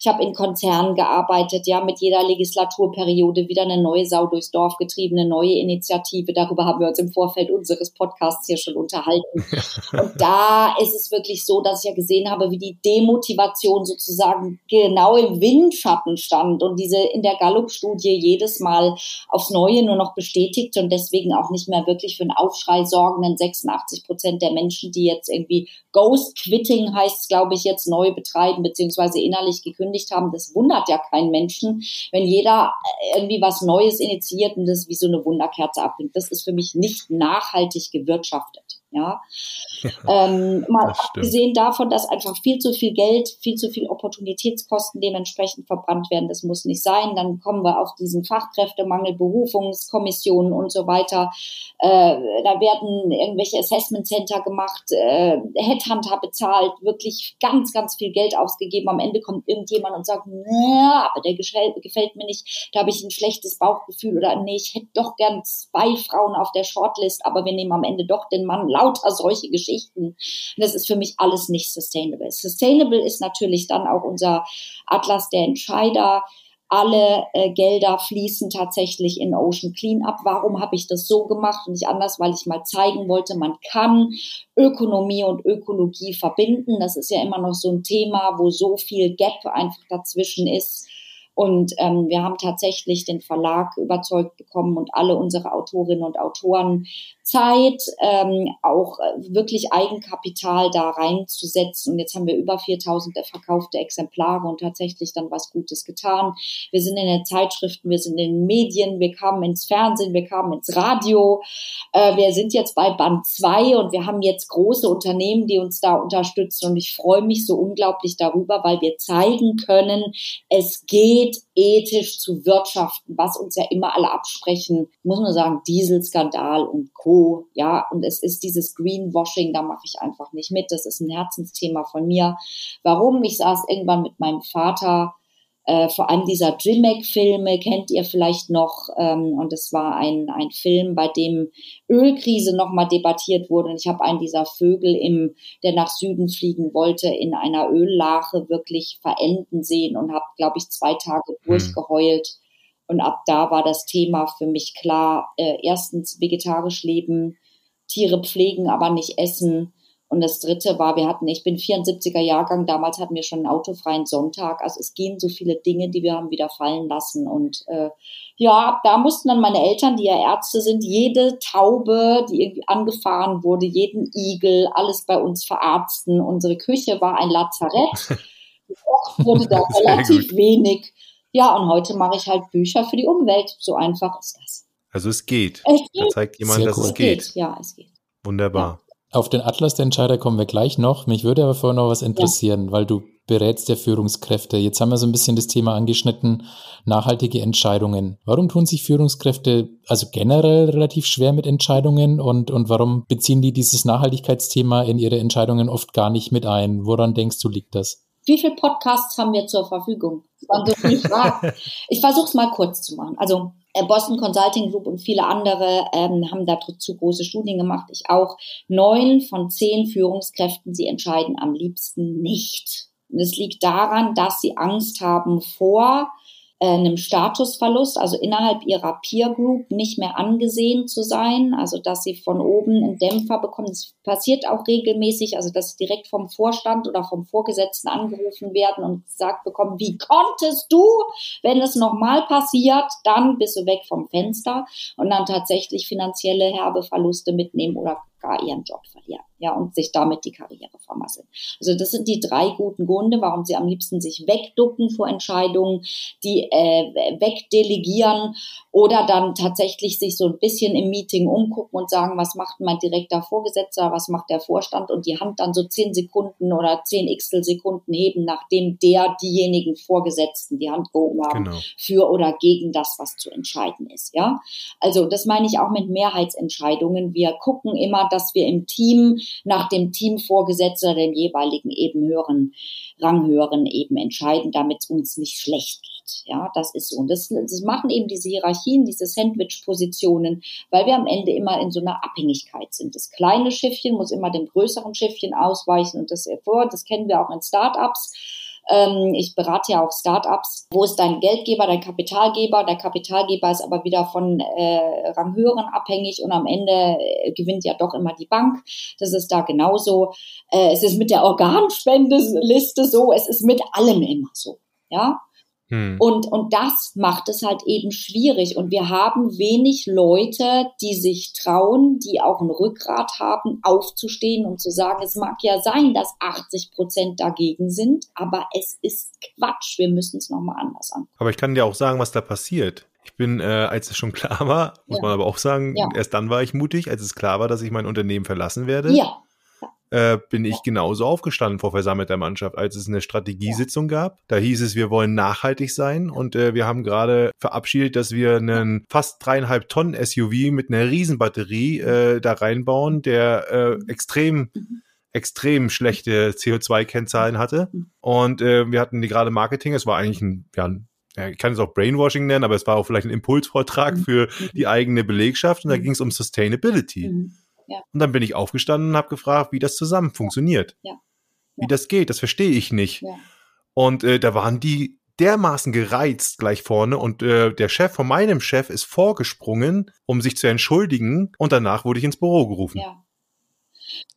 Ich habe in Konzernen gearbeitet, ja, mit jeder Legislaturperiode wieder eine neue Sau durchs Dorf getrieben, eine neue Initiative. Darüber haben wir uns im Vorfeld unseres Podcasts hier schon unterhalten. Und da ist es wirklich so, dass ich ja gesehen habe, wie die Demotivation sozusagen genau im Windschatten stand stand und diese in der Gallup-Studie jedes Mal aufs Neue nur noch bestätigt und deswegen auch nicht mehr wirklich für einen Aufschrei sorgenden 86 Prozent der Menschen, die jetzt irgendwie Ghost Quitting heißt, glaube ich, jetzt neu betreiben beziehungsweise innerlich gekündigt haben. Das wundert ja keinen Menschen, wenn jeder äh, irgendwie was Neues initiiert und das wie so eine Wunderkerze abhängt. Das ist für mich nicht nachhaltig gewirtschaftet. Ja. ähm, mal abgesehen davon, dass einfach viel zu viel Geld, viel zu viel Opportunitätskosten dementsprechend verbrannt werden. Das muss nicht sein. Dann kommen wir auf diesen Fachkräftemangel, Berufungskommissionen und so weiter. Äh, da werden irgendwelche Assessment Center gemacht, äh, Headhunter bezahlt, wirklich ganz, ganz viel Geld ausgegeben. Am Ende kommt irgendjemand und sagt, na, aber der gefällt, gefällt mir nicht, da habe ich ein schlechtes Bauchgefühl oder nee, ich hätte doch gern zwei Frauen auf der Shortlist, aber wir nehmen am Ende doch den Mann lauter solche Geschichten. Das ist für mich alles nicht sustainable. Sustainable ist natürlich dann auch unser Atlas der Entscheider. Alle äh, Gelder fließen tatsächlich in Ocean Cleanup. Warum habe ich das so gemacht und nicht anders? Weil ich mal zeigen wollte, man kann Ökonomie und Ökologie verbinden. Das ist ja immer noch so ein Thema, wo so viel Gap einfach dazwischen ist und ähm, wir haben tatsächlich den Verlag überzeugt bekommen und alle unsere Autorinnen und Autoren Zeit, ähm, auch äh, wirklich Eigenkapital da reinzusetzen. Und jetzt haben wir über 4000 verkaufte Exemplare und tatsächlich dann was Gutes getan. Wir sind in den Zeitschriften, wir sind in den Medien, wir kamen ins Fernsehen, wir kamen ins Radio. Äh, wir sind jetzt bei Band 2 und wir haben jetzt große Unternehmen, die uns da unterstützen. Und ich freue mich so unglaublich darüber, weil wir zeigen können, es geht ethisch zu wirtschaften, was uns ja immer alle absprechen, muss man sagen, Dieselskandal und Co. Ja, und es ist dieses Greenwashing, da mache ich einfach nicht mit. Das ist ein Herzensthema von mir. Warum? Ich saß irgendwann mit meinem Vater äh, vor allem dieser Drimek-Filme kennt ihr vielleicht noch. Ähm, und es war ein, ein Film, bei dem Ölkrise nochmal debattiert wurde. Und ich habe einen dieser Vögel, im, der nach Süden fliegen wollte, in einer Öllache wirklich verenden sehen und habe, glaube ich, zwei Tage mhm. durchgeheult. Und ab da war das Thema für mich klar. Äh, erstens vegetarisch leben, Tiere pflegen, aber nicht essen. Und das dritte war, wir hatten, ich bin 74er Jahrgang, damals hatten wir schon einen autofreien Sonntag. Also es gehen so viele Dinge, die wir haben wieder fallen lassen. Und äh, ja, da mussten dann meine Eltern, die ja Ärzte sind, jede Taube, die irgendwie angefahren wurde, jeden Igel, alles bei uns verarzten. Unsere Küche war ein Lazarett. Gekocht wurde da relativ wenig. Ja, und heute mache ich halt Bücher für die Umwelt. So einfach ist das. Also es geht. Es geht. Da zeigt jemand, Sehr dass cool. es geht. geht. Ja, es geht. Wunderbar. Ja. Auf den Atlas der Entscheider kommen wir gleich noch. Mich würde aber vorher noch was interessieren, ja. weil du berätst der Führungskräfte. Jetzt haben wir so ein bisschen das Thema angeschnitten, nachhaltige Entscheidungen. Warum tun sich Führungskräfte also generell relativ schwer mit Entscheidungen und, und warum beziehen die dieses Nachhaltigkeitsthema in ihre Entscheidungen oft gar nicht mit ein? Woran denkst du, liegt das? Wie viele Podcasts haben wir zur Verfügung? ich versuche es mal kurz zu machen. Also Boston Consulting Group und viele andere ähm, haben dazu große Studien gemacht. Ich auch. Neun von zehn Führungskräften, sie entscheiden am liebsten nicht. Und es liegt daran, dass sie Angst haben vor äh, einem Statusverlust, also innerhalb ihrer Peer Group nicht mehr angesehen zu sein, also dass sie von oben einen Dämpfer bekommen. Das passiert auch regelmäßig, also dass sie direkt vom Vorstand oder vom Vorgesetzten angerufen werden und gesagt bekommen, wie konntest du, wenn es nochmal passiert, dann bist du weg vom Fenster und dann tatsächlich finanzielle herbe Verluste mitnehmen oder gar ihren Job verlieren ja, und sich damit die Karriere vermasseln. Also das sind die drei guten Gründe, warum sie am liebsten sich wegducken vor Entscheidungen, die äh, wegdelegieren oder dann tatsächlich sich so ein bisschen im Meeting umgucken und sagen, was macht mein direkter Vorgesetzter, was macht der Vorstand und die Hand dann so zehn Sekunden oder zehn Xtel Sekunden heben, nachdem der diejenigen Vorgesetzten die Hand gehoben haben genau. für oder gegen das, was zu entscheiden ist. Ja, also das meine ich auch mit Mehrheitsentscheidungen. Wir gucken immer, dass wir im Team nach dem Teamvorgesetzter, dem jeweiligen eben höheren, Ranghöheren eben entscheiden, damit es uns nicht schlecht geht. Ja, das ist so. Und das, das machen eben diese Hierarchien, diese Sandwich-Positionen, weil wir am Ende immer in so einer Abhängigkeit sind. Das kleine Schiffchen muss immer dem größeren Schiffchen ausweichen und das, das kennen wir auch in Startups ich berate ja auch Startups. Wo ist dein Geldgeber, dein Kapitalgeber? Der Kapitalgeber ist aber wieder von äh, Ranghöheren abhängig und am Ende äh, gewinnt ja doch immer die Bank. Das ist da genauso. Äh, es ist mit der Organspendeliste so, es ist mit allem immer so. Ja, hm. Und, und das macht es halt eben schwierig. Und wir haben wenig Leute, die sich trauen, die auch ein Rückgrat haben, aufzustehen und zu sagen, es mag ja sein, dass 80 Prozent dagegen sind, aber es ist Quatsch. Wir müssen es nochmal anders an. Aber ich kann dir auch sagen, was da passiert. Ich bin, äh, als es schon klar war, muss ja. man aber auch sagen, ja. erst dann war ich mutig, als es klar war, dass ich mein Unternehmen verlassen werde. Ja äh, bin ich genauso aufgestanden vor versammelter Mannschaft, als es eine Strategiesitzung gab. Da hieß es, wir wollen nachhaltig sein und äh, wir haben gerade verabschiedet, dass wir einen fast dreieinhalb Tonnen SUV mit einer Riesenbatterie äh, da reinbauen, der äh, extrem extrem schlechte CO2-Kennzahlen hatte. Und äh, wir hatten gerade Marketing, es war eigentlich ein, ja, ich kann es auch Brainwashing nennen, aber es war auch vielleicht ein Impulsvortrag mhm. für die eigene Belegschaft und da mhm. ging es um Sustainability. Ja. Und dann bin ich aufgestanden und habe gefragt, wie das zusammen funktioniert. Ja. Wie das geht, das verstehe ich nicht. Und äh, da waren die dermaßen gereizt gleich vorne und äh, der Chef von meinem Chef ist vorgesprungen, um sich zu entschuldigen und danach wurde ich ins Büro gerufen. Ja.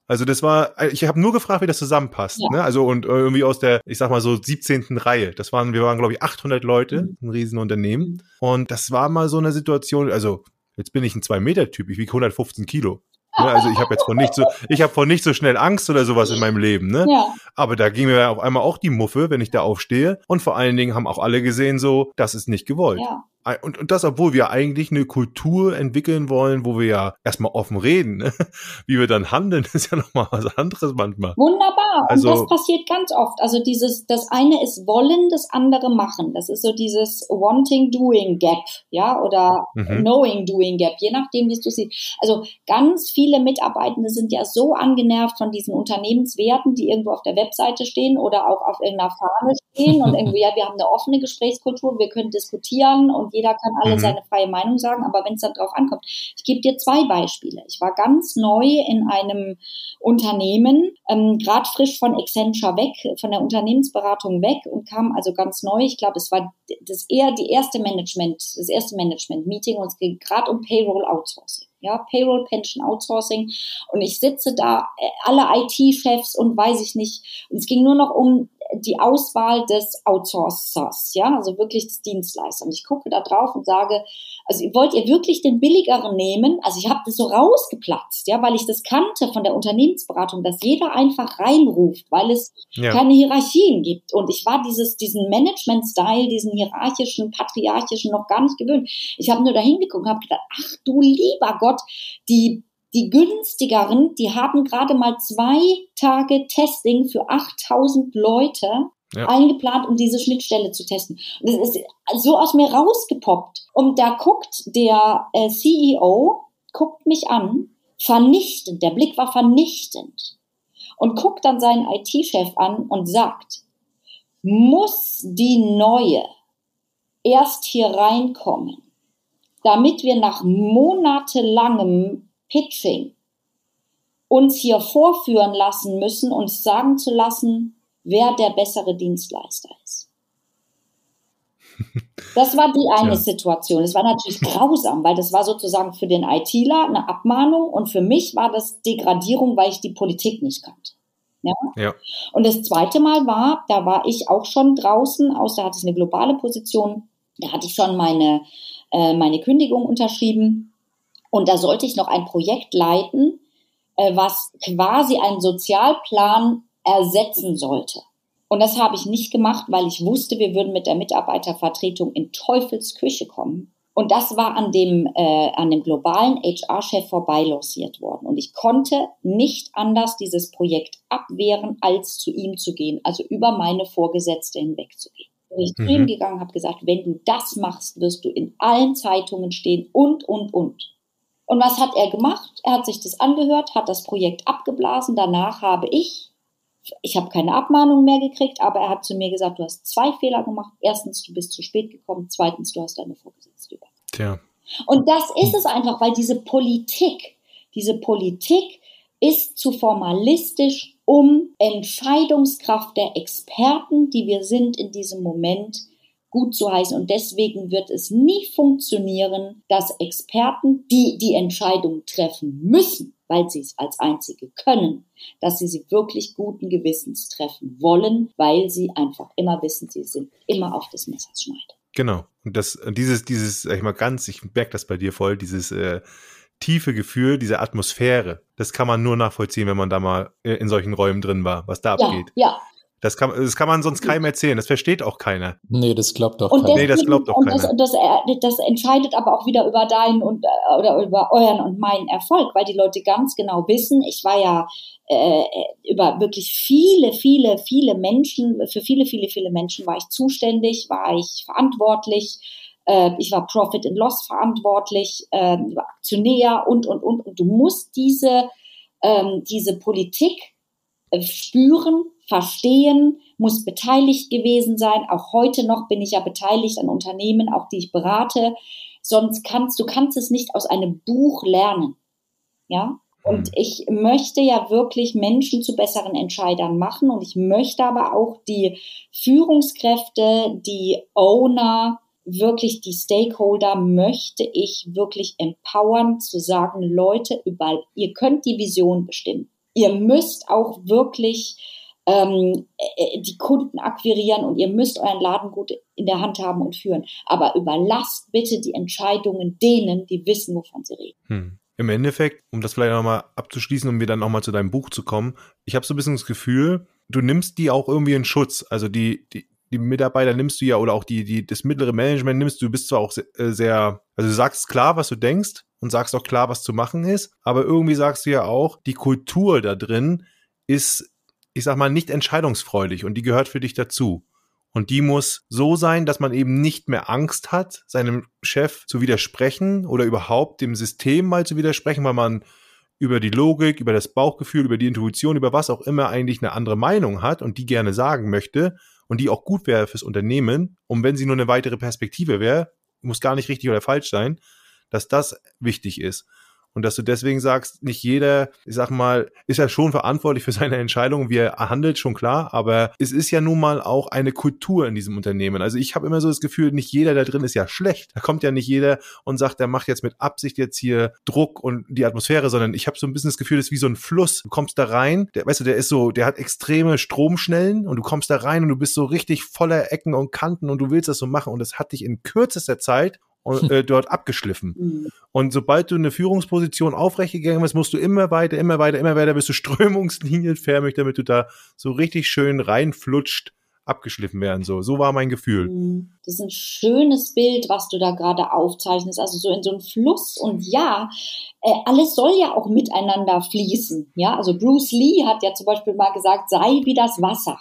Also das war, äh, ich habe nur gefragt, wie das zusammenpasst. Ja. Ne? Also und äh, irgendwie aus der, ich sag mal so 17. Reihe. Das waren, wir waren glaube ich 800 Leute, mhm. ein Riesenunternehmen. Mhm. Und das war mal so eine Situation. Also Jetzt bin ich ein 2-Meter-Typ, ich wiege 115 Kilo. Ne? Also ich habe jetzt von nicht so, ich habe von nicht so schnell Angst oder sowas in meinem Leben, ne? Ja. Aber da ging mir auf einmal auch die Muffe, wenn ich da aufstehe. Und vor allen Dingen haben auch alle gesehen, so, das ist nicht gewollt. Ja. Und, und das, obwohl wir eigentlich eine Kultur entwickeln wollen, wo wir ja erstmal offen reden. Ne? Wie wir dann handeln, ist ja nochmal was anderes manchmal. Wunderbar. Also, und das passiert ganz oft. Also dieses, das eine ist wollen, das andere machen. Das ist so dieses wanting, doing gap, ja, oder mhm. knowing, doing gap, je nachdem, wie du siehst. Also ganz viele Mitarbeitende sind ja so angenervt von diesen Unternehmenswerten, die irgendwo auf der Webseite stehen oder auch auf irgendeiner Fahne stehen und irgendwie, ja, wir haben eine offene Gesprächskultur, wir können diskutieren und jeder kann alle mhm. seine freie Meinung sagen, aber wenn es dann drauf ankommt, ich gebe dir zwei Beispiele. Ich war ganz neu in einem Unternehmen, ähm, gerade frisch von Accenture weg, von der Unternehmensberatung weg und kam also ganz neu. Ich glaube, es war das eher die erste Management, das erste Management-Meeting und es ging gerade um Payroll Outsourcing ja, Payroll, Pension, Outsourcing. Und ich sitze da, äh, alle IT-Chefs und weiß ich nicht. Und es ging nur noch um die Auswahl des Outsourcers, ja, also wirklich des Dienstleisters. Und ich gucke da drauf und sage, also wollt ihr wirklich den billigeren nehmen? Also ich habe das so rausgeplatzt, ja, weil ich das kannte von der Unternehmensberatung, dass jeder einfach reinruft, weil es ja. keine Hierarchien gibt. Und ich war dieses, diesen Management-Style, diesen hierarchischen, patriarchischen noch gar nicht gewöhnt. Ich habe nur da hingeguckt und habe gedacht, ach du lieber Gott, die die günstigeren, die haben gerade mal zwei Tage Testing für 8000 Leute ja. eingeplant, um diese Schnittstelle zu testen. Und das ist so aus mir rausgepoppt. Und da guckt der äh, CEO, guckt mich an, vernichtend, der Blick war vernichtend. Und guckt dann seinen IT-Chef an und sagt, muss die neue erst hier reinkommen, damit wir nach monatelangem Pitching uns hier vorführen lassen müssen, uns sagen zu lassen, wer der bessere Dienstleister ist. Das war die eine ja. Situation. Es war natürlich grausam, weil das war sozusagen für den ITler eine Abmahnung und für mich war das Degradierung, weil ich die Politik nicht kannte. Ja? ja. Und das zweite Mal war, da war ich auch schon draußen, aus, da hatte ich eine globale Position, da hatte ich schon meine, äh, meine Kündigung unterschrieben und da sollte ich noch ein Projekt leiten, äh, was quasi einen Sozialplan ersetzen sollte. Und das habe ich nicht gemacht, weil ich wusste, wir würden mit der Mitarbeitervertretung in Teufels Küche kommen. Und das war an dem, äh, an dem globalen HR-Chef vorbeilanciert worden. Und ich konnte nicht anders dieses Projekt abwehren, als zu ihm zu gehen, also über meine Vorgesetzte hinwegzugehen. Bin ich mhm. zu ihm gegangen, habe gesagt, wenn du das machst, wirst du in allen Zeitungen stehen und, und, und. Und was hat er gemacht? Er hat sich das angehört, hat das Projekt abgeblasen. Danach habe ich, ich habe keine Abmahnung mehr gekriegt, aber er hat zu mir gesagt, du hast zwei Fehler gemacht. Erstens, du bist zu spät gekommen. Zweitens, du hast deine Vorgesetzte über. Tja. Und das ist es einfach, weil diese Politik, diese Politik ist zu formalistisch, um Entscheidungskraft der Experten, die wir sind in diesem Moment, gut zu heißen. Und deswegen wird es nie funktionieren, dass Experten, die die Entscheidung treffen müssen, weil sie es als einzige können, dass sie sie wirklich guten Gewissens treffen wollen, weil sie einfach immer wissen, sie sind immer auf des Messers Schneide. Genau. Und das, dieses, dieses, sag ich mal ganz, ich merke das bei dir voll, dieses äh, tiefe Gefühl, diese Atmosphäre, das kann man nur nachvollziehen, wenn man da mal äh, in solchen Räumen drin war, was da ja, abgeht. Ja, das kann, das kann man sonst keinem erzählen. Das versteht auch keiner. Nee, das glaubt doch keiner. Nee, das glaubt auch keiner. Das, das, das, entscheidet aber auch wieder über deinen und äh, oder über euren und meinen Erfolg, weil die Leute ganz genau wissen, ich war ja äh, über wirklich viele, viele, viele Menschen, für viele, viele, viele Menschen war ich zuständig, war ich verantwortlich. Äh, ich war Profit and Loss verantwortlich, äh, Aktionär und, und, und. Und du musst diese, ähm, diese Politik äh, spüren, verstehen, muss beteiligt gewesen sein. Auch heute noch bin ich ja beteiligt an Unternehmen, auch die ich berate. Sonst kannst du kannst es nicht aus einem Buch lernen. Ja? Und mhm. ich möchte ja wirklich Menschen zu besseren Entscheidern machen und ich möchte aber auch die Führungskräfte, die Owner, wirklich die Stakeholder möchte ich wirklich empowern zu sagen, Leute, überall, ihr könnt die Vision bestimmen. Ihr müsst auch wirklich ähm, äh, die Kunden akquirieren und ihr müsst euren Laden gut in der Hand haben und führen. Aber überlasst bitte die Entscheidungen denen, die wissen, wovon sie reden. Hm. Im Endeffekt, um das vielleicht nochmal abzuschließen, um mir dann nochmal zu deinem Buch zu kommen, ich habe so ein bisschen das Gefühl, du nimmst die auch irgendwie in Schutz. Also die, die, die Mitarbeiter nimmst du ja oder auch die, die, das mittlere Management nimmst du, bist zwar auch äh, sehr, also du sagst klar, was du denkst und sagst auch klar, was zu machen ist, aber irgendwie sagst du ja auch, die Kultur da drin ist, ich sag mal, nicht entscheidungsfreudig und die gehört für dich dazu. Und die muss so sein, dass man eben nicht mehr Angst hat, seinem Chef zu widersprechen oder überhaupt dem System mal zu widersprechen, weil man über die Logik, über das Bauchgefühl, über die Intuition, über was auch immer eigentlich eine andere Meinung hat und die gerne sagen möchte und die auch gut wäre fürs Unternehmen. Und wenn sie nur eine weitere Perspektive wäre, muss gar nicht richtig oder falsch sein, dass das wichtig ist. Und dass du deswegen sagst, nicht jeder, ich sag mal, ist ja schon verantwortlich für seine Entscheidung, wie er handelt, schon klar, aber es ist ja nun mal auch eine Kultur in diesem Unternehmen. Also ich habe immer so das Gefühl, nicht jeder da drin ist ja schlecht. Da kommt ja nicht jeder und sagt, der macht jetzt mit Absicht jetzt hier Druck und die Atmosphäre, sondern ich habe so ein bisschen das Gefühl, das ist wie so ein Fluss. Du kommst da rein, der, weißt du, der ist so, der hat extreme Stromschnellen und du kommst da rein und du bist so richtig voller Ecken und Kanten und du willst das so machen und es hat dich in kürzester Zeit äh, dort abgeschliffen. Mhm. Und sobald du eine Führungsposition aufrecht gegangen bist, musst du immer weiter, immer weiter, immer weiter, bis du strömungslinienförmig, damit du da so richtig schön reinflutscht, abgeschliffen werden. So, so war mein Gefühl. Mhm. Das ist ein schönes Bild, was du da gerade aufzeichnest. Also so in so einem Fluss. Und ja, äh, alles soll ja auch miteinander fließen. Ja, also Bruce Lee hat ja zum Beispiel mal gesagt, sei wie das Wasser.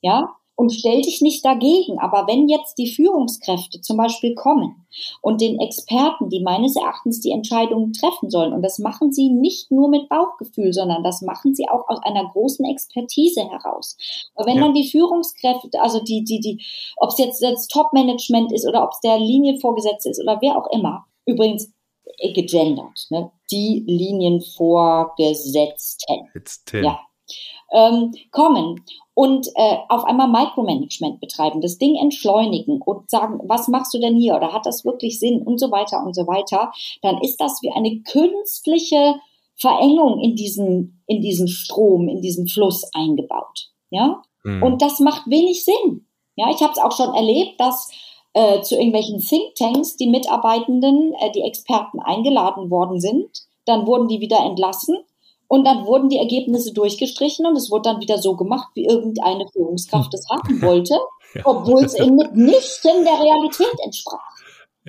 Ja, und stell dich nicht dagegen. Aber wenn jetzt die Führungskräfte zum Beispiel kommen und den Experten, die meines Erachtens die Entscheidungen treffen sollen, und das machen sie nicht nur mit Bauchgefühl, sondern das machen sie auch aus einer großen Expertise heraus. Aber wenn ja. dann die Führungskräfte, also die, die, die, ob es jetzt das Top-Management ist oder ob es der Linienvorgesetzte ist oder wer auch immer, übrigens äh, gegendert, ne? die Linienvorgesetzten. Ja. Ähm, kommen und äh, auf einmal Micromanagement betreiben, das Ding entschleunigen und sagen, was machst du denn hier oder hat das wirklich Sinn und so weiter und so weiter, dann ist das wie eine künstliche Verengung in diesen, in diesen Strom, in diesen Fluss eingebaut. Ja? Mhm. Und das macht wenig Sinn. Ja, ich habe es auch schon erlebt, dass äh, zu irgendwelchen Thinktanks die Mitarbeitenden, äh, die Experten eingeladen worden sind. Dann wurden die wieder entlassen und dann wurden die Ergebnisse durchgestrichen und es wurde dann wieder so gemacht, wie irgendeine Führungskraft es haben wollte, obwohl es eben mitnichten der Realität entsprach.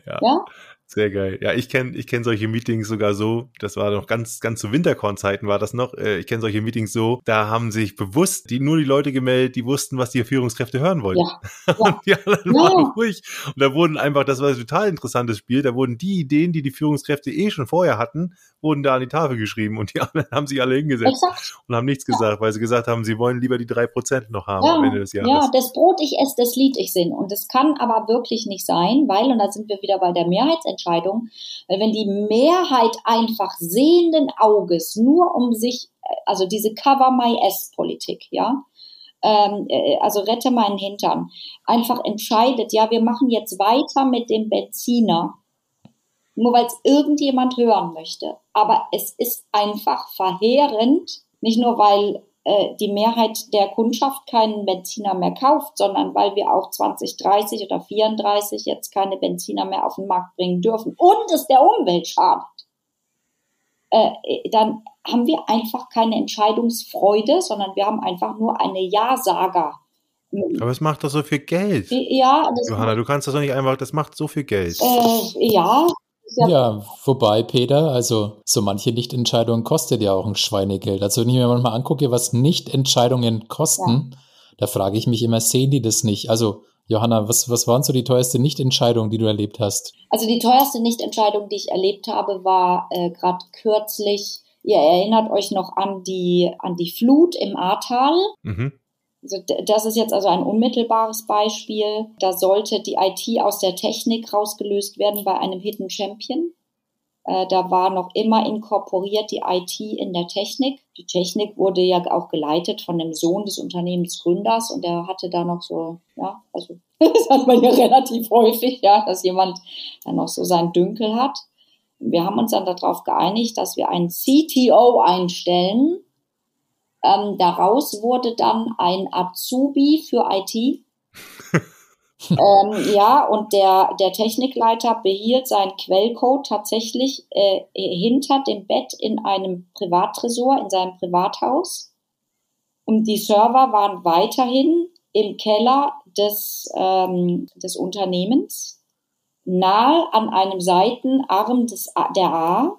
Ja. ja? Sehr geil. Ja, ich kenne ich kenn solche Meetings sogar so, das war noch ganz, ganz zu Winterkorn-Zeiten war das noch, äh, ich kenne solche Meetings so, da haben sich bewusst die, nur die Leute gemeldet, die wussten, was die Führungskräfte hören wollten. Ja. ja. Und die anderen ja. waren ruhig. Und da wurden einfach, das war ein total interessantes Spiel, da wurden die Ideen, die die Führungskräfte eh schon vorher hatten, wurden da an die Tafel geschrieben und die anderen haben sich alle hingesetzt Exakt. und haben nichts gesagt, weil sie gesagt haben, sie wollen lieber die drei Prozent noch haben ja. am Ende des Jahres. Ja, das Brot ich esse, das Lied ich sinn. Und das kann aber wirklich nicht sein, weil, und da sind wir wieder bei der Mehrheitsentscheidung, weil wenn die Mehrheit einfach sehenden Auges nur um sich, also diese Cover My S Politik, ja, ähm, äh, also rette meinen Hintern, einfach entscheidet, ja, wir machen jetzt weiter mit dem Benziner nur weil es irgendjemand hören möchte. Aber es ist einfach verheerend, nicht nur weil äh, die Mehrheit der Kundschaft keinen Benziner mehr kauft, sondern weil wir auch 2030 oder 34 jetzt keine Benziner mehr auf den Markt bringen dürfen und es der Umwelt schadet. Äh, dann haben wir einfach keine Entscheidungsfreude, sondern wir haben einfach nur eine Ja-Sager. Aber es macht doch so viel Geld. Ja, Johanna, du kannst das doch nicht einfach, das macht so viel Geld. Äh, ja, ja, wobei, Peter, also so manche Nichtentscheidungen kostet ja auch ein Schweinegeld. Also wenn ich mir manchmal angucke, was Nichtentscheidungen kosten, ja. da frage ich mich immer, sehen die das nicht? Also Johanna, was, was waren so die teuerste Nichtentscheidung, die du erlebt hast? Also die teuerste Nichtentscheidung, die ich erlebt habe, war äh, gerade kürzlich, ihr erinnert euch noch an die, an die Flut im Ahrtal. Mhm. Also das ist jetzt also ein unmittelbares Beispiel. Da sollte die IT aus der Technik rausgelöst werden bei einem Hidden Champion. Äh, da war noch immer inkorporiert die IT in der Technik. Die Technik wurde ja auch geleitet von dem Sohn des Unternehmensgründers und der hatte da noch so, ja, also das hat man ja relativ häufig, ja, dass jemand dann noch so sein Dünkel hat. Wir haben uns dann darauf geeinigt, dass wir einen CTO einstellen, Ähm, daraus wurde dann ein Azubi für IT. ähm, ja, und der, der Technikleiter behielt seinen Quellcode tatsächlich äh, hinter dem Bett in einem Privattresor, in seinem Privathaus. Und die Server waren weiterhin im Keller des, ähm, des Unternehmens, nahe an einem Seitenarm des, der A.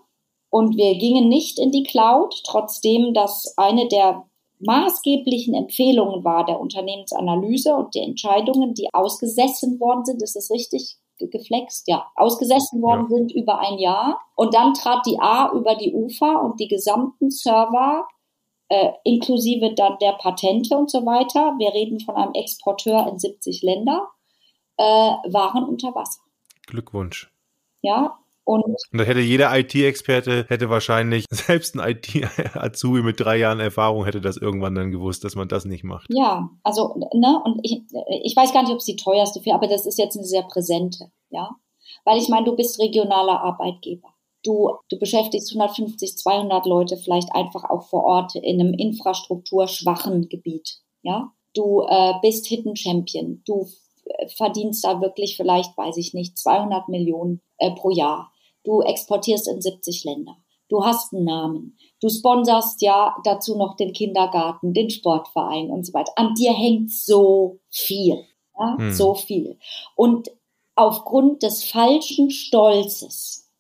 Und wir gingen nicht in die Cloud, trotzdem das eine der maßgeblichen Empfehlungen war der Unternehmensanalyse und der Entscheidungen, die ausgesessen worden sind. Ist das richtig geflext? Ja, ausgesessen worden ja. sind über ein Jahr. Und dann trat die A über die Ufer und die gesamten Server, äh, inklusive dann der Patente und so weiter, wir reden von einem Exporteur in 70 Länder, äh, waren unter Wasser. Glückwunsch. Ja, und, und da hätte jeder IT-Experte, hätte wahrscheinlich, selbst ein IT-Azubi mit drei Jahren Erfahrung, hätte das irgendwann dann gewusst, dass man das nicht macht. Ja, also, ne, und ich, ich weiß gar nicht, ob es die teuerste für, aber das ist jetzt eine sehr präsente, ja. Weil ich meine, du bist regionaler Arbeitgeber. Du, du beschäftigst 150, 200 Leute vielleicht einfach auch vor Ort in einem infrastrukturschwachen Gebiet, ja. Du äh, bist Hidden Champion. Du verdienst da wirklich vielleicht, weiß ich nicht, 200 Millionen äh, pro Jahr. Du exportierst in 70 Länder. Du hast einen Namen. Du sponserst ja dazu noch den Kindergarten, den Sportverein und so weiter. An dir hängt so viel. Ja? Hm. So viel. Und aufgrund des falschen Stolzes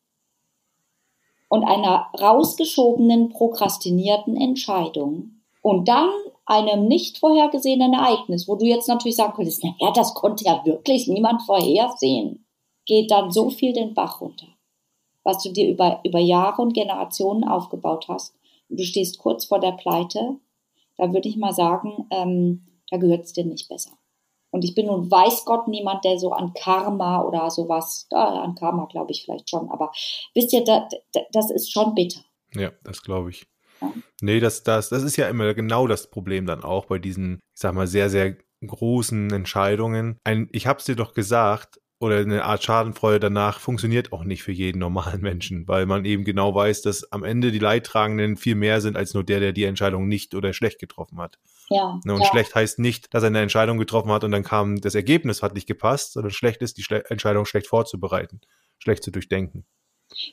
und einer rausgeschobenen, prokrastinierten Entscheidung und dann einem nicht vorhergesehenen Ereignis, wo du jetzt natürlich sagen könntest, naja, das konnte ja wirklich niemand vorhersehen, geht dann so viel den Bach runter, was du dir über, über Jahre und Generationen aufgebaut hast. Und du stehst kurz vor der Pleite, da würde ich mal sagen, ähm, da gehört es dir nicht besser. Und ich bin nun weiß Gott niemand, der so an Karma oder sowas, da, an Karma glaube ich vielleicht schon, aber wisst ihr, da, da, das ist schon bitter. Ja, das glaube ich. Nee, das, das, das ist ja immer genau das Problem dann auch bei diesen, ich sag mal, sehr, sehr großen Entscheidungen. Ein, ich hab's dir doch gesagt, oder eine Art Schadenfreude danach funktioniert auch nicht für jeden normalen Menschen, weil man eben genau weiß, dass am Ende die Leidtragenden viel mehr sind als nur der, der die Entscheidung nicht oder schlecht getroffen hat. Ja. Ne, und ja. schlecht heißt nicht, dass er eine Entscheidung getroffen hat und dann kam das Ergebnis hat nicht gepasst, sondern schlecht ist, die Schle Entscheidung schlecht vorzubereiten, schlecht zu durchdenken.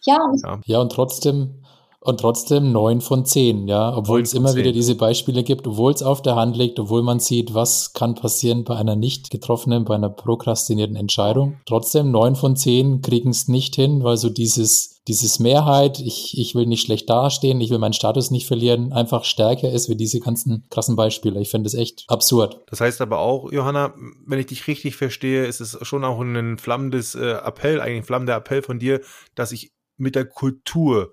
Ja, ja. ja und trotzdem und trotzdem neun von zehn, ja, obwohl es immer 10. wieder diese Beispiele gibt, obwohl es auf der Hand liegt, obwohl man sieht, was kann passieren bei einer nicht getroffenen, bei einer prokrastinierten Entscheidung. Trotzdem neun von zehn kriegen es nicht hin, weil so dieses, dieses Mehrheit, ich, ich will nicht schlecht dastehen, ich will meinen Status nicht verlieren, einfach stärker ist wie diese ganzen krassen Beispiele. Ich finde das echt absurd. Das heißt aber auch, Johanna, wenn ich dich richtig verstehe, ist es schon auch ein flammendes äh, Appell, eigentlich ein flammender Appell von dir, dass ich mit der Kultur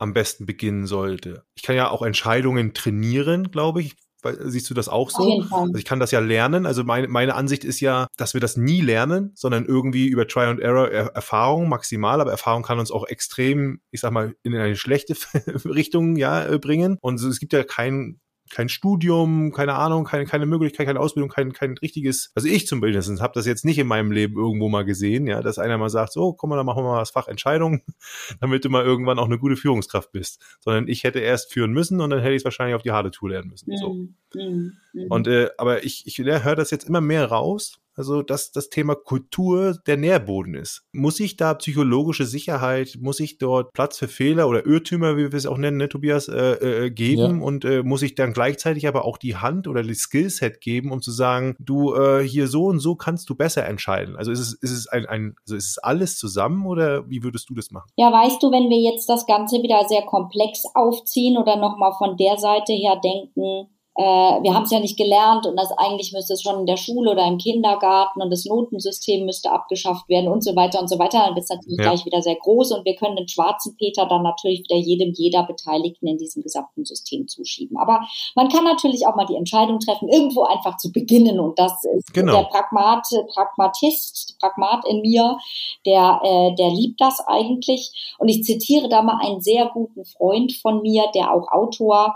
am besten beginnen sollte. Ich kann ja auch Entscheidungen trainieren, glaube ich. Siehst du das auch so? Also ich kann das ja lernen. Also meine, meine Ansicht ist ja, dass wir das nie lernen, sondern irgendwie über Try and Error er Erfahrung maximal, aber Erfahrung kann uns auch extrem, ich sag mal, in eine schlechte Richtung ja äh, bringen. Und es gibt ja kein kein Studium, keine Ahnung, keine, keine Möglichkeit, keine Ausbildung, kein, kein richtiges, also ich zum Beispiel habe das jetzt nicht in meinem Leben irgendwo mal gesehen, ja, dass einer mal sagt, so, komm mal, dann machen wir mal das Fach Entscheidung, damit du mal irgendwann auch eine gute Führungskraft bist. Sondern ich hätte erst führen müssen und dann hätte ich es wahrscheinlich auf die harte Tour lernen müssen. So. Mhm. Mhm. Und äh, aber ich, ich höre das jetzt immer mehr raus, also, dass das Thema Kultur der Nährboden ist. Muss ich da psychologische Sicherheit, muss ich dort Platz für Fehler oder Irrtümer, wie wir es auch nennen, ne, Tobias, äh, äh, geben? Ja. Und äh, muss ich dann gleichzeitig aber auch die Hand oder die Skillset geben, um zu sagen, du, äh, hier so und so kannst du besser entscheiden? Also ist es, ist es ein, ein also ist es alles zusammen oder wie würdest du das machen? Ja, weißt du, wenn wir jetzt das Ganze wieder sehr komplex aufziehen oder nochmal von der Seite her denken, äh, wir haben es ja nicht gelernt und das eigentlich müsste es schon in der Schule oder im Kindergarten und das Notensystem müsste abgeschafft werden und so weiter und so weiter. Dann wird es natürlich ja. gleich wieder sehr groß und wir können den schwarzen Peter dann natürlich wieder jedem, jeder Beteiligten in diesem gesamten System zuschieben. Aber man kann natürlich auch mal die Entscheidung treffen, irgendwo einfach zu beginnen und das ist genau. der Pragmat, Pragmatist, Pragmat in mir, der, äh, der liebt das eigentlich. Und ich zitiere da mal einen sehr guten Freund von mir, der auch Autor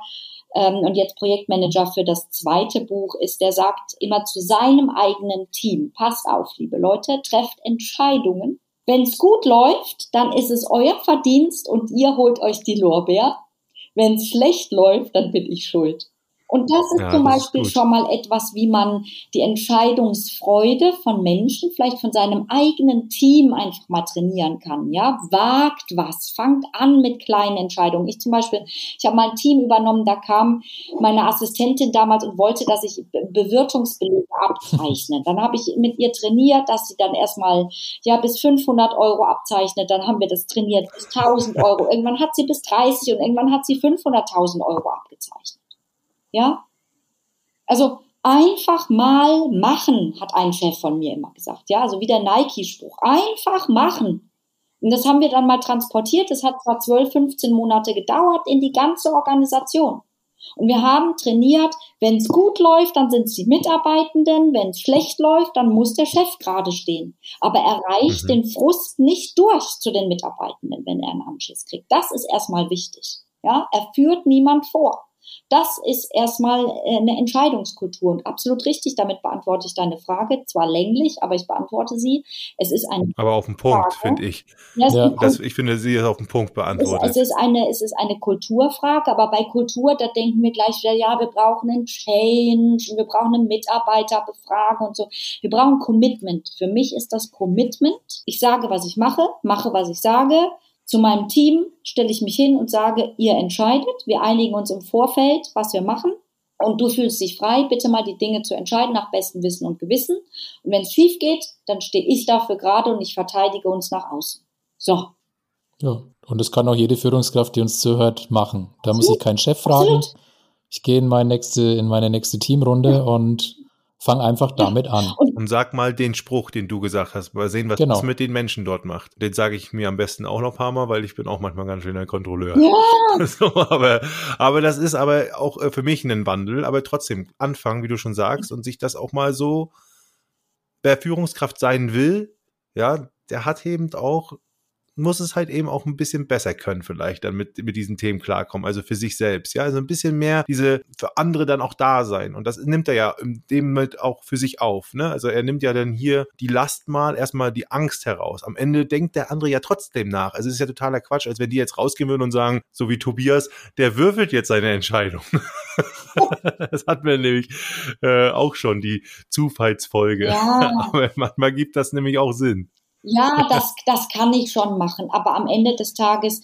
ähm, und jetzt Projektmanager für das zweite Buch ist, der sagt immer zu seinem eigenen Team, passt auf, liebe Leute, trefft Entscheidungen. Wenn es gut läuft, dann ist es euer Verdienst und ihr holt euch die Lorbeer. Wenn es schlecht läuft, dann bin ich schuld. Und das ist ja, zum Beispiel ist schon mal etwas, wie man die Entscheidungsfreude von Menschen, vielleicht von seinem eigenen Team einfach mal trainieren kann. Ja, wagt was, fangt an mit kleinen Entscheidungen. Ich zum Beispiel, ich habe mal ein Team übernommen, da kam meine Assistentin damals und wollte, dass ich Bewirtungsbelege abzeichne. Dann habe ich mit ihr trainiert, dass sie dann erstmal ja bis 500 Euro abzeichnet. Dann haben wir das trainiert bis 1000 Euro. Irgendwann hat sie bis 30 und irgendwann hat sie 500.000 Euro abgezeichnet. Ja? Also einfach mal machen, hat ein Chef von mir immer gesagt. Ja, also wie der Nike-Spruch. Einfach machen. Und das haben wir dann mal transportiert. Das hat zwar 12, 15 Monate gedauert in die ganze Organisation. Und wir haben trainiert, wenn es gut läuft, dann sind es die Mitarbeitenden, wenn es schlecht läuft, dann muss der Chef gerade stehen. Aber er reicht mhm. den Frust nicht durch zu den Mitarbeitenden, wenn er einen Anschiss kriegt. Das ist erstmal wichtig. Ja, er führt niemand vor. Das ist erstmal äh, eine Entscheidungskultur und absolut richtig. Damit beantworte ich deine Frage. Zwar länglich, aber ich beantworte sie. Es ist eine. Aber auf den Punkt, finde ich. Ja, ja. Das, ich finde, sie ist auf den Punkt beantwortet. Es, es, ist eine, es ist eine Kulturfrage, aber bei Kultur, da denken wir gleich wieder, ja, wir brauchen einen Change, wir brauchen eine Mitarbeiterbefragung und so. Wir brauchen Commitment. Für mich ist das Commitment. Ich sage, was ich mache, mache, was ich sage zu meinem Team stelle ich mich hin und sage, ihr entscheidet, wir einigen uns im Vorfeld, was wir machen. Und du fühlst dich frei, bitte mal die Dinge zu entscheiden nach bestem Wissen und Gewissen. Und wenn es schief geht, dann stehe ich dafür gerade und ich verteidige uns nach außen. So. Ja, und das kann auch jede Führungskraft, die uns zuhört, machen. Da Absolut. muss ich keinen Chef fragen. Absolut. Ich gehe in meine nächste, in meine nächste Teamrunde ja. und Fang einfach damit an. Und, und, sag mal den Spruch, den du gesagt hast. Mal sehen, was genau. das mit den Menschen dort macht. Den sage ich mir am besten auch noch ein paar Mal, weil ich bin auch manchmal ganz schön ein Kontrolleur. Ja. So, aber, aber das ist aber auch äh, für mich ein Wandel. Aber trotzdem anfangen, wie du schon sagst, und sich das auch mal so, wer Führungskraft sein will, ja, der hat eben auch muss es halt eben auch ein bisschen besser können, vielleicht dann mit, mit diesen Themen klarkommen, also für sich selbst, ja, also ein bisschen mehr diese für andere dann auch da sein. Und das nimmt er ja in dem mit auch für sich auf, ne? Also er nimmt ja dann hier die Last mal, erstmal die Angst heraus. Am Ende denkt der andere ja trotzdem nach. Also es ist ja totaler Quatsch, als wenn die jetzt rausgehen würden und sagen, so wie Tobias, der würfelt jetzt seine Entscheidung. das hat mir nämlich äh, auch schon die Zufallsfolge. Ja. Aber manchmal gibt das nämlich auch Sinn. Ja, das, das kann ich schon machen. Aber am Ende des Tages,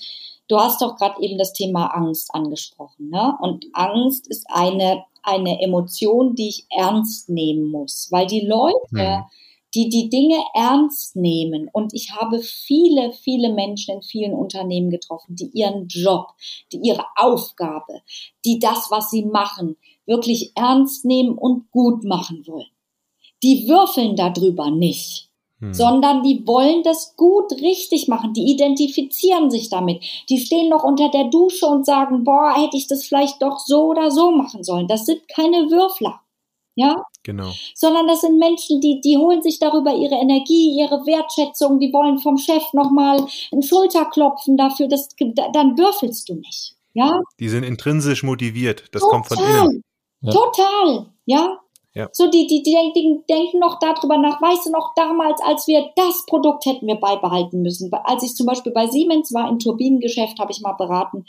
du hast doch gerade eben das Thema Angst angesprochen. Ne? Und Angst ist eine, eine Emotion, die ich ernst nehmen muss. Weil die Leute, hm. die die Dinge ernst nehmen, und ich habe viele, viele Menschen in vielen Unternehmen getroffen, die ihren Job, die ihre Aufgabe, die das, was sie machen, wirklich ernst nehmen und gut machen wollen. Die würfeln darüber nicht hm. sondern die wollen das gut richtig machen. Die identifizieren sich damit. Die stehen noch unter der Dusche und sagen, boah, hätte ich das vielleicht doch so oder so machen sollen. Das sind keine Würfler. Ja? Genau. Sondern das sind Menschen, die, die holen sich darüber ihre Energie, ihre Wertschätzung, die wollen vom Chef nochmal einen Schulterklopfen dafür, dass, dann würfelst du nicht. Ja? Die sind intrinsisch motiviert. Das Total. kommt von innen. Ja. Total. Ja? Ja. So, die, die, die, die denken noch darüber nach. Weißt du noch, damals, als wir das Produkt hätten wir beibehalten müssen. Als ich zum Beispiel bei Siemens war im Turbinengeschäft, habe ich mal beraten.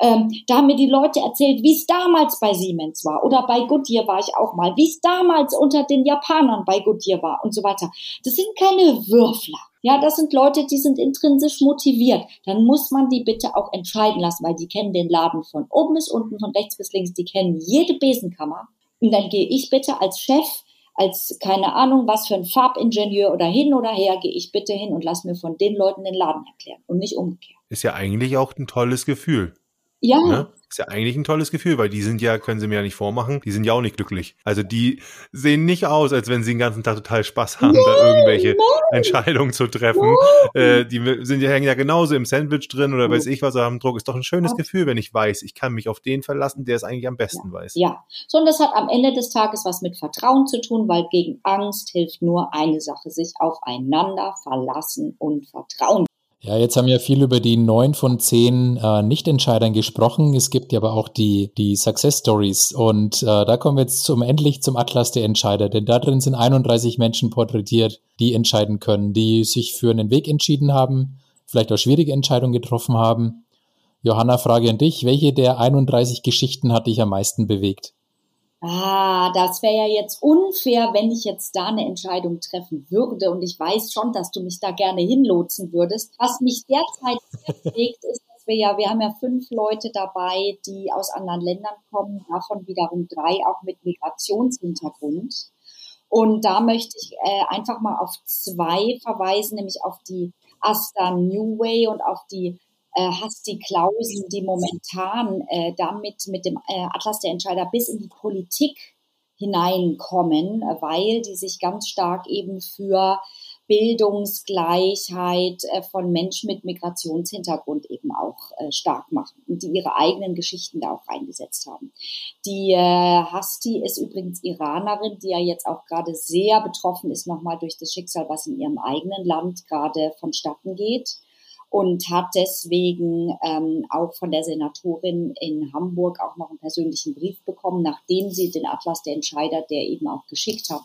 Ähm, da haben mir die Leute erzählt, wie es damals bei Siemens war. Oder bei Goodyear war ich auch mal. Wie es damals unter den Japanern bei Goodyear war und so weiter. Das sind keine Würfler. Ja, das sind Leute, die sind intrinsisch motiviert. Dann muss man die bitte auch entscheiden lassen, weil die kennen den Laden von oben bis unten, von rechts bis links. Die kennen jede Besenkammer. Und dann gehe ich bitte als Chef, als keine Ahnung, was für ein Farbingenieur oder hin oder her, gehe ich bitte hin und lass mir von den Leuten den Laden erklären und nicht umgekehrt. Ist ja eigentlich auch ein tolles Gefühl. Ja. Ne? Ist ja eigentlich ein tolles Gefühl, weil die sind ja, können sie mir ja nicht vormachen, die sind ja auch nicht glücklich. Also die sehen nicht aus, als wenn sie den ganzen Tag total Spaß haben, nein, da irgendwelche nein. Entscheidungen zu treffen. Äh, die sind ja, hängen ja genauso im Sandwich drin oder weiß ich was am Druck. Ist doch ein schönes ja. Gefühl, wenn ich weiß, ich kann mich auf den verlassen, der es eigentlich am besten ja. weiß. Ja, so und das hat am Ende des Tages was mit Vertrauen zu tun, weil gegen Angst hilft nur eine Sache, sich aufeinander verlassen und vertrauen. Ja, jetzt haben wir viel über die neun von zehn äh, Nichtentscheidern gesprochen. Es gibt ja aber auch die, die Success Stories. Und äh, da kommen wir jetzt zum endlich zum Atlas der Entscheider. Denn da drin sind 31 Menschen porträtiert, die entscheiden können, die sich für einen Weg entschieden haben, vielleicht auch schwierige Entscheidungen getroffen haben. Johanna, Frage an dich. Welche der 31 Geschichten hat dich am meisten bewegt? Ah, das wäre ja jetzt unfair, wenn ich jetzt da eine Entscheidung treffen würde. Und ich weiß schon, dass du mich da gerne hinlotsen würdest. Was mich derzeit bewegt, ist, dass wir ja, wir haben ja fünf Leute dabei, die aus anderen Ländern kommen, davon wiederum drei auch mit Migrationshintergrund. Und da möchte ich äh, einfach mal auf zwei verweisen, nämlich auf die Asta New Way und auf die äh, Hasti Klausen, die momentan äh, damit mit dem äh, Atlas der Entscheider bis in die Politik hineinkommen, weil die sich ganz stark eben für Bildungsgleichheit äh, von Menschen mit Migrationshintergrund eben auch äh, stark machen und die ihre eigenen Geschichten da auch reingesetzt haben. Die Hasti ist übrigens Iranerin, die ja jetzt auch gerade sehr betroffen ist nochmal durch das Schicksal, was in ihrem eigenen Land gerade vonstatten geht und hat deswegen ähm, auch von der Senatorin in Hamburg auch noch einen persönlichen Brief bekommen, nachdem sie den Atlas der Entscheider, der eben auch geschickt hat.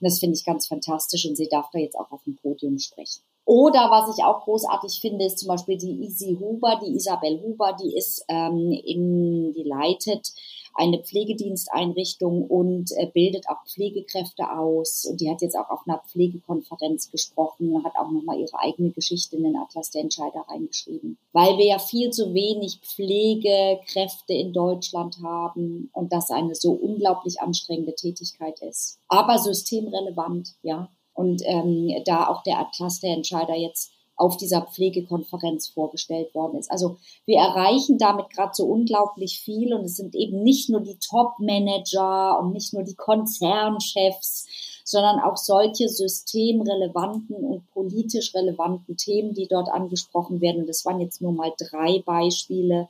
Und das finde ich ganz fantastisch und sie darf da jetzt auch auf dem Podium sprechen. Oder was ich auch großartig finde, ist zum Beispiel die Isi Huber, die Isabel Huber, die ist ähm, in, die leitet eine Pflegediensteinrichtung und äh, bildet auch Pflegekräfte aus. Und die hat jetzt auch auf einer Pflegekonferenz gesprochen, hat auch nochmal ihre eigene Geschichte in den Atlas der Entscheider reingeschrieben. Weil wir ja viel zu wenig Pflegekräfte in Deutschland haben und das eine so unglaublich anstrengende Tätigkeit ist. Aber systemrelevant, ja. Und ähm, da auch der Atlas der Entscheider jetzt auf dieser Pflegekonferenz vorgestellt worden ist. Also wir erreichen damit gerade so unglaublich viel und es sind eben nicht nur die Top-Manager und nicht nur die Konzernchefs, sondern auch solche systemrelevanten und politisch relevanten Themen, die dort angesprochen werden. Und das waren jetzt nur mal drei Beispiele,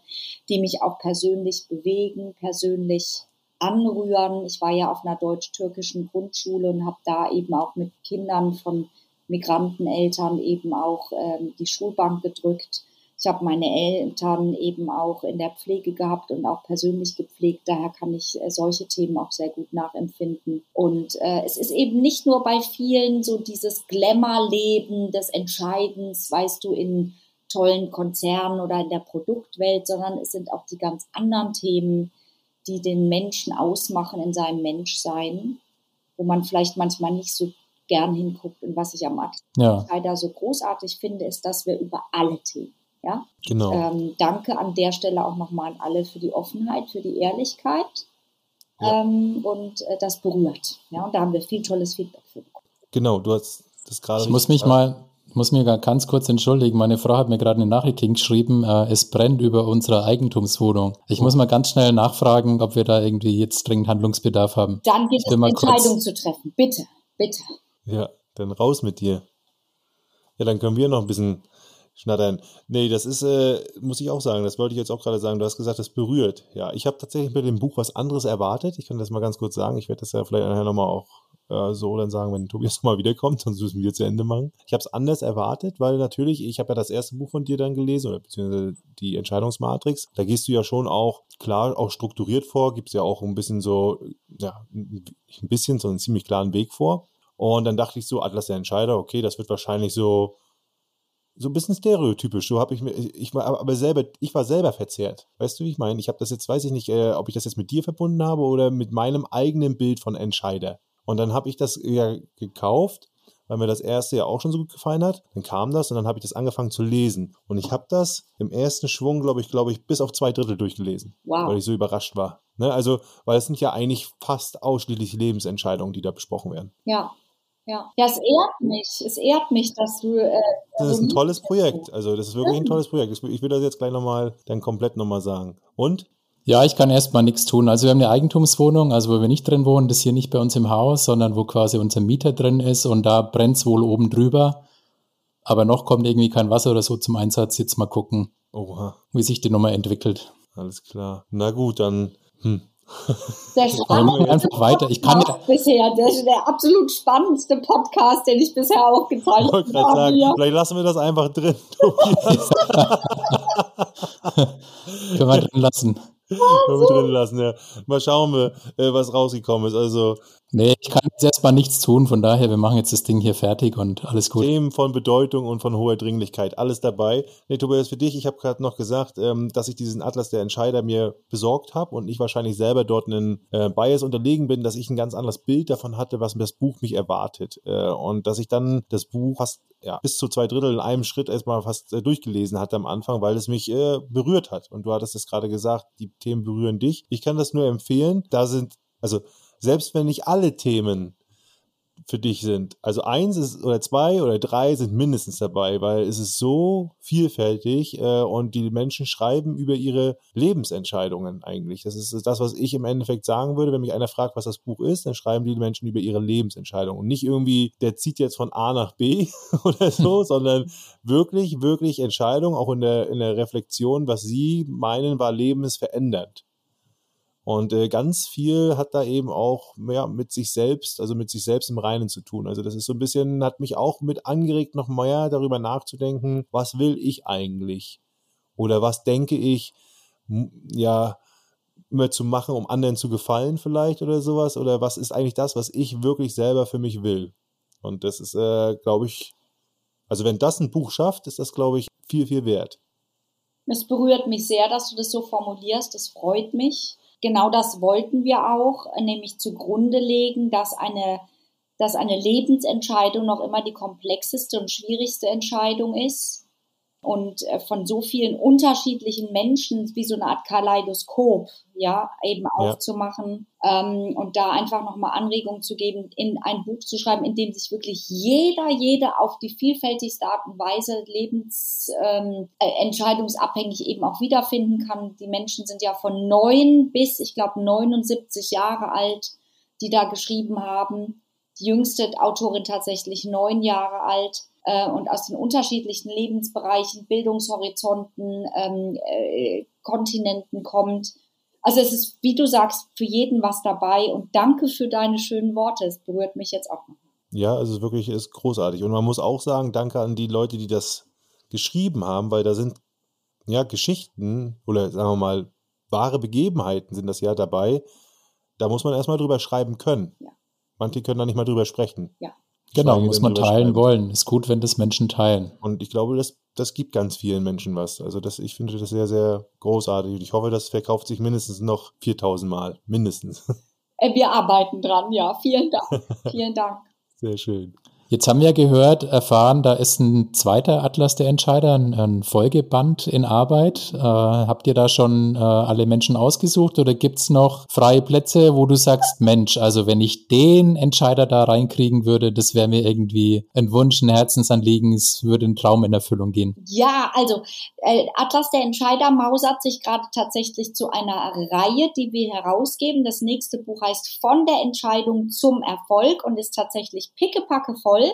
die mich auch persönlich bewegen, persönlich anrühren. Ich war ja auf einer deutsch-türkischen Grundschule und habe da eben auch mit Kindern von Migranteneltern eben auch ähm, die Schulbank gedrückt. Ich habe meine Eltern eben auch in der Pflege gehabt und auch persönlich gepflegt. Daher kann ich äh, solche Themen auch sehr gut nachempfinden. Und äh, es ist eben nicht nur bei vielen so dieses Glamour-Leben des Entscheidens, weißt du, in tollen Konzernen oder in der Produktwelt, sondern es sind auch die ganz anderen Themen, die den Menschen ausmachen in seinem Menschsein, wo man vielleicht manchmal nicht so gern hinguckt. Und was ich am ja. leider so großartig finde, ist, dass wir über alle Themen, ja. Genau. Ähm, danke an der Stelle auch nochmal an alle für die Offenheit, für die Ehrlichkeit. Ja. Ähm, und äh, das berührt. Ja, und da haben wir viel tolles Feedback für bekommen. Genau, du hast das gerade. Ich muss mich mal, muss mir ganz kurz entschuldigen. Meine Frau hat mir gerade eine Nachricht geschrieben, äh, es brennt über unsere Eigentumswohnung. Ich muss mal ganz schnell nachfragen, ob wir da irgendwie jetzt dringend Handlungsbedarf haben. Dann geht es, Entscheidung zu treffen. Bitte, bitte. Ja, dann raus mit dir. Ja, dann können wir noch ein bisschen schnattern. Nee, das ist, äh, muss ich auch sagen, das wollte ich jetzt auch gerade sagen. Du hast gesagt, das berührt. Ja, ich habe tatsächlich mit dem Buch was anderes erwartet. Ich kann das mal ganz kurz sagen. Ich werde das ja vielleicht nachher nochmal auch äh, so dann sagen, wenn Tobias nochmal wiederkommt, sonst müssen wir zu Ende machen. Ich habe es anders erwartet, weil natürlich, ich habe ja das erste Buch von dir dann gelesen, oder beziehungsweise die Entscheidungsmatrix. Da gehst du ja schon auch klar, auch strukturiert vor, gibst ja auch ein bisschen so, ja, ein bisschen so einen ziemlich klaren Weg vor. Und dann dachte ich so, Atlas der Entscheider, okay, das wird wahrscheinlich so, so ein bisschen stereotypisch. So habe ich mir, ich war aber selber, ich war selber verzerrt. Weißt du, wie ich meine? Ich habe das jetzt, weiß ich nicht, äh, ob ich das jetzt mit dir verbunden habe oder mit meinem eigenen Bild von Entscheider. Und dann habe ich das ja gekauft, weil mir das erste ja auch schon so gut gefallen hat. Dann kam das und dann habe ich das angefangen zu lesen. Und ich habe das im ersten Schwung, glaube ich, glaube ich, bis auf zwei Drittel durchgelesen. Wow. Weil ich so überrascht war. Ne? Also, weil es sind ja eigentlich fast ausschließlich Lebensentscheidungen, die da besprochen werden. Ja, ja. ja, es ehrt mich. Es ehrt mich, dass du. Äh, das ist ein tolles Projekt. Also, das ist wirklich ein tolles Projekt. Ich will das jetzt gleich nochmal, dann komplett nochmal sagen. Und? Ja, ich kann erstmal nichts tun. Also wir haben eine Eigentumswohnung, also wo wir nicht drin wohnen, das ist hier nicht bei uns im Haus, sondern wo quasi unser Mieter drin ist und da brennt es wohl oben drüber. Aber noch kommt irgendwie kein Wasser oder so zum Einsatz. Jetzt mal gucken, Oha. wie sich die Nummer entwickelt. Alles klar. Na gut, dann hm. Der spannendste einfach weiter. Ich kann ja bisher, der, der absolut spannendste Podcast, den ich bisher aufgezeichnet habe. Ich sagen, vielleicht lassen wir das einfach drin. Können wir drin lassen. Können wir drin lassen, ja. Mal schauen wir, äh, was rausgekommen ist. Also. Nee, ich kann jetzt erstmal nichts tun, von daher, wir machen jetzt das Ding hier fertig und alles gut. Themen von Bedeutung und von hoher Dringlichkeit, alles dabei. Nee, Tobias, für dich, ich habe gerade noch gesagt, ähm, dass ich diesen Atlas der Entscheider mir besorgt habe und ich wahrscheinlich selber dort einen äh, Bias unterlegen bin, dass ich ein ganz anderes Bild davon hatte, was das Buch mich erwartet. Äh, und dass ich dann das Buch fast ja, bis zu zwei Drittel in einem Schritt erstmal fast äh, durchgelesen hatte am Anfang, weil es mich äh, berührt hat. Und du hattest es gerade gesagt, die Themen berühren dich. Ich kann das nur empfehlen. Da sind, also selbst wenn nicht alle Themen für dich sind. Also eins ist oder zwei oder drei sind mindestens dabei, weil es ist so vielfältig äh, und die Menschen schreiben über ihre Lebensentscheidungen eigentlich. Das ist das, was ich im Endeffekt sagen würde, wenn mich einer fragt, was das Buch ist, dann schreiben die Menschen über ihre Lebensentscheidungen. Und nicht irgendwie, der zieht jetzt von A nach B oder so, sondern wirklich, wirklich Entscheidungen, auch in der, in der Reflexion, was sie meinen, war lebensverändernd. Und äh, ganz viel hat da eben auch ja, mit sich selbst, also mit sich selbst im Reinen zu tun. Also das ist so ein bisschen, hat mich auch mit angeregt, noch mehr darüber nachzudenken, was will ich eigentlich? Oder was denke ich, ja, immer zu machen, um anderen zu gefallen vielleicht oder sowas? Oder was ist eigentlich das, was ich wirklich selber für mich will? Und das ist, äh, glaube ich, also wenn das ein Buch schafft, ist das, glaube ich, viel, viel wert. Es berührt mich sehr, dass du das so formulierst. Das freut mich genau das wollten wir auch, nämlich zugrunde legen, dass eine, dass eine Lebensentscheidung noch immer die komplexeste und schwierigste Entscheidung ist und äh, von so vielen unterschiedlichen Menschen wie so eine Art Kaleidoskop, ja, eben aufzumachen ja. ähm, und da einfach nochmal Anregungen zu geben, in ein Buch zu schreiben, in dem sich wirklich jeder, jede auf die vielfältigste Art und Weise lebensentscheidungsabhängig ähm, äh, eben auch wiederfinden kann. Die Menschen sind ja von neun bis, ich glaube, 79 Jahre alt, die da geschrieben haben. Die jüngste Autorin tatsächlich neun Jahre alt äh, und aus den unterschiedlichen Lebensbereichen, Bildungshorizonten, ähm, äh, Kontinenten kommt. Also es ist, wie du sagst, für jeden was dabei und danke für deine schönen Worte. Es berührt mich jetzt auch noch. Ja, also es ist wirklich ist großartig. Und man muss auch sagen, danke an die Leute, die das geschrieben haben, weil da sind ja Geschichten oder sagen wir mal wahre Begebenheiten sind das ja dabei. Da muss man erstmal drüber schreiben können. Ja. Manche können da nicht mal drüber sprechen. Ja. Genau, muss man teilen wollen. Ist gut, wenn das Menschen teilen. Und ich glaube, das, das gibt ganz vielen Menschen was. Also das, ich finde das sehr, sehr großartig. Und ich hoffe, das verkauft sich mindestens noch 4000 Mal. Mindestens. Äh, wir arbeiten dran, ja. Vielen Dank. Vielen Dank. Sehr schön. Jetzt haben wir gehört, erfahren, da ist ein zweiter Atlas der Entscheider, ein, ein Folgeband in Arbeit. Äh, habt ihr da schon äh, alle Menschen ausgesucht oder gibt's noch freie Plätze, wo du sagst, Mensch, also wenn ich den Entscheider da reinkriegen würde, das wäre mir irgendwie ein Wunsch, ein Herzensanliegen, es würde ein Traum in Erfüllung gehen? Ja, also äh, Atlas der Entscheider mausert sich gerade tatsächlich zu einer Reihe, die wir herausgeben. Das nächste Buch heißt Von der Entscheidung zum Erfolg und ist tatsächlich pickepacke voll voll.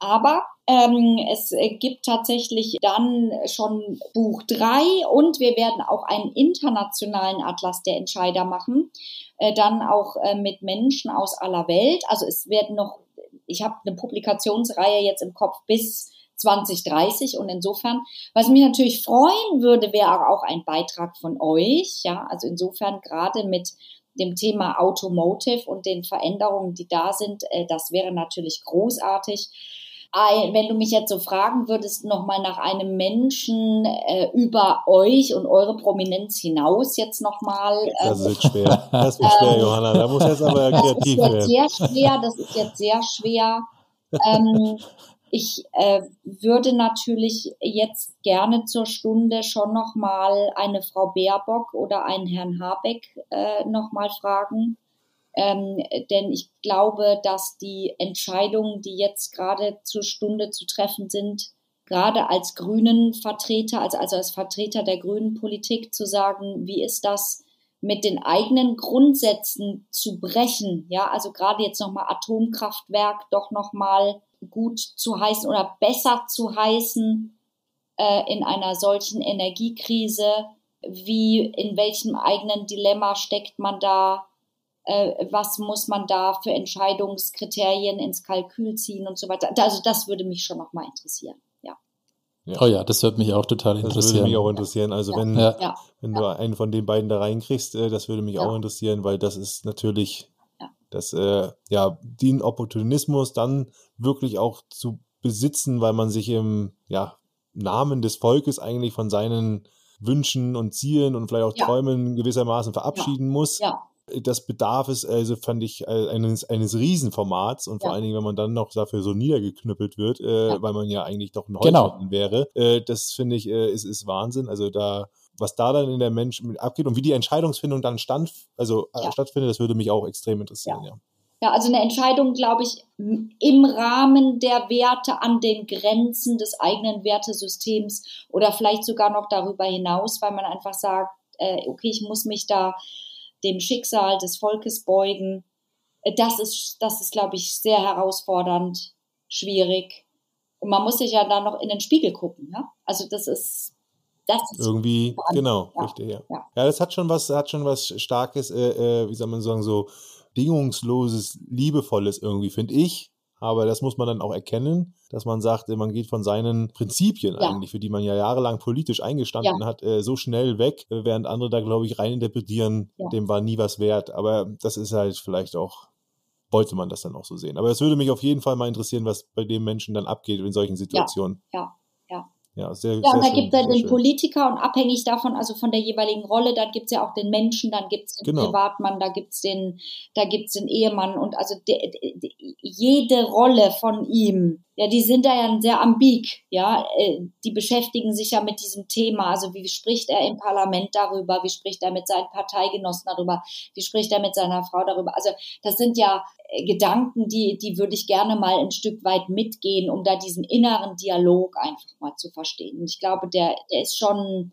Aber ähm, es gibt tatsächlich dann schon Buch drei und wir werden auch einen internationalen Atlas der Entscheider machen, äh, dann auch äh, mit Menschen aus aller Welt. Also es werden noch, ich habe eine Publikationsreihe jetzt im Kopf bis 2030 und insofern, was mich natürlich freuen würde, wäre auch ein Beitrag von euch, ja, also insofern gerade mit dem Thema Automotive und den Veränderungen, die da sind, äh, das wäre natürlich großartig. Wenn du mich jetzt so fragen würdest, nochmal nach einem Menschen äh, über euch und eure Prominenz hinaus jetzt nochmal. Äh, das wird schwer. Das wird schwer, ähm, Johanna. Da muss jetzt aber kreativ werden. Das ist jetzt sehr schwer. Das ist jetzt sehr schwer. ähm, ich äh, würde natürlich jetzt gerne zur Stunde schon noch mal eine Frau Baerbock oder einen Herrn Habeck äh, noch mal fragen, ähm, denn ich glaube, dass die Entscheidungen, die jetzt gerade zur Stunde zu treffen sind, gerade als Grünen Vertreter, also, also als Vertreter der Grünen Politik zu sagen, wie ist das mit den eigenen Grundsätzen zu brechen, ja, also gerade jetzt noch mal Atomkraftwerk doch noch mal gut zu heißen oder besser zu heißen äh, in einer solchen Energiekrise? Wie, in welchem eigenen Dilemma steckt man da? Äh, was muss man da für Entscheidungskriterien ins Kalkül ziehen und so weiter? Also das würde mich schon noch mal interessieren. Ja. Ja. Oh ja, das würde mich auch total interessieren. Das würde mich auch interessieren. Also ja. wenn, ja. wenn du einen von den beiden da reinkriegst, äh, das würde mich auch interessieren, weil das ist natürlich dass äh, ja den Opportunismus dann wirklich auch zu besitzen, weil man sich im ja, Namen des Volkes eigentlich von seinen Wünschen und Zielen und vielleicht auch ja. Träumen gewissermaßen verabschieden ja. muss. Ja. Das bedarf es, also fand ich, äh, eines, eines Riesenformats und vor allen Dingen, wenn man dann noch dafür so niedergeknüppelt wird, äh, weil man ja eigentlich doch ein genau. Häuptling genau. wäre, äh, das finde ich, äh, ist, ist Wahnsinn. Also da, was da dann in der Mensch abgeht und wie die Entscheidungsfindung dann stand, also äh, stattfindet, das würde mich auch extrem interessieren, ja. Ja, also eine Entscheidung, glaube ich, im Rahmen der Werte an den Grenzen des eigenen Wertesystems oder vielleicht sogar noch darüber hinaus, weil man einfach sagt, äh, okay, ich muss mich da dem Schicksal des Volkes beugen. Äh, das ist, das ist, glaube ich, sehr herausfordernd, schwierig. Und man muss sich ja dann noch in den Spiegel gucken. Ja? Also das ist, das ist irgendwie genau ja. richtig. Ja. ja. ja, das hat schon was, hat schon was Starkes. Äh, äh, wie soll man sagen so bedingungsloses, liebevolles irgendwie, finde ich. Aber das muss man dann auch erkennen, dass man sagt, man geht von seinen Prinzipien ja. eigentlich, für die man ja jahrelang politisch eingestanden ja. hat, äh, so schnell weg, äh, während andere da, glaube ich, reininterpretieren, ja. dem war nie was wert. Aber das ist halt vielleicht auch, wollte man das dann auch so sehen. Aber es würde mich auf jeden Fall mal interessieren, was bei dem Menschen dann abgeht in solchen Situationen. Ja, ja. Sehr, ja, und da gibt es ja den schön. Politiker und abhängig davon, also von der jeweiligen Rolle, dann gibt es ja auch den Menschen, dann gibt es den genau. Privatmann, da gibt es den, da gibt's den Ehemann und also de, de, jede Rolle von ihm ja, die sind da ja sehr ambig, ja, äh, die beschäftigen sich ja mit diesem Thema, also wie spricht er im Parlament darüber, wie spricht er mit seinen Parteigenossen darüber, wie spricht er mit seiner Frau darüber, also das sind ja äh, Gedanken, die, die würde ich gerne mal ein Stück weit mitgehen, um da diesen inneren Dialog einfach mal zu verstehen. Und ich glaube, der, der ist schon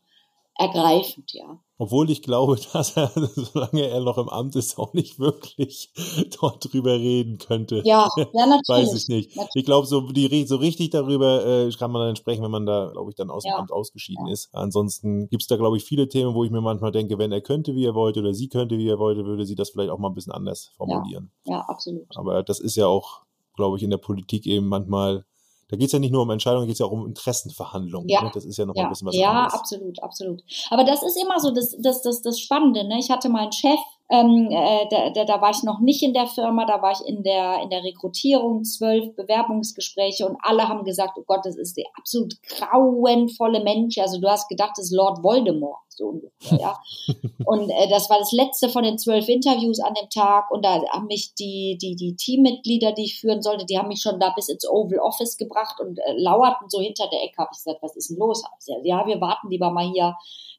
ergreifend, ja. Obwohl ich glaube, dass er, solange er noch im Amt ist, auch nicht wirklich dort drüber reden könnte. Ja, ja natürlich. Weiß ich nicht. Natürlich. Ich glaube, so, die, so richtig darüber äh, kann man dann sprechen, wenn man da, glaube ich, dann aus ja. dem Amt ausgeschieden ja. ist. Ansonsten gibt es da, glaube ich, viele Themen, wo ich mir manchmal denke, wenn er könnte, wie er wollte, oder sie könnte, wie er wollte, würde sie das vielleicht auch mal ein bisschen anders formulieren. Ja, ja absolut. Aber das ist ja auch, glaube ich, in der Politik eben manchmal da geht es ja nicht nur um Entscheidungen, da geht es ja auch um Interessenverhandlungen. Ja. Ne? Das ist ja noch ja. ein bisschen was ja, anderes. Ja, absolut, absolut. Aber das ist immer so das, das, das, das Spannende. Ne? Ich hatte mal einen Chef, ähm, äh, da, da, da war ich noch nicht in der Firma, da war ich in der, in der Rekrutierung, zwölf Bewerbungsgespräche und alle haben gesagt, oh Gott, das ist der absolut grauenvolle Mensch. Also du hast gedacht, das ist Lord Voldemort, so ungefähr, ja. und äh, das war das letzte von den zwölf Interviews an dem Tag und da haben mich die, die, die Teammitglieder, die ich führen sollte, die haben mich schon da bis ins Oval Office gebracht und äh, lauerten so hinter der Ecke. Habe ich gesagt, was ist denn los? Ja, wir warten lieber mal hier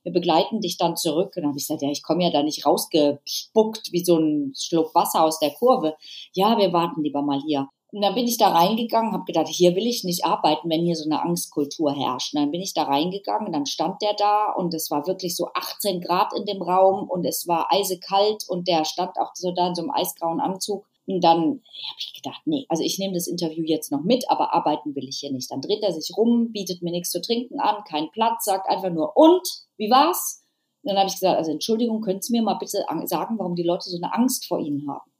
wir begleiten dich dann zurück. Und dann habe ich gesagt, ja, ich komme ja da nicht rausgespuckt wie so ein Schluck Wasser aus der Kurve. Ja, wir warten lieber mal hier. Und dann bin ich da reingegangen, habe gedacht, hier will ich nicht arbeiten, wenn hier so eine Angstkultur herrscht. Und dann bin ich da reingegangen, dann stand der da und es war wirklich so 18 Grad in dem Raum und es war eisekalt und der stand auch so da in so einem eisgrauen Anzug. Und dann habe ich gedacht, nee, also ich nehme das Interview jetzt noch mit, aber arbeiten will ich hier nicht. Dann dreht er sich rum, bietet mir nichts zu trinken an, keinen Platz, sagt einfach nur, und, wie war's? Und dann habe ich gesagt, also Entschuldigung, können Sie mir mal bitte sagen, warum die Leute so eine Angst vor Ihnen haben?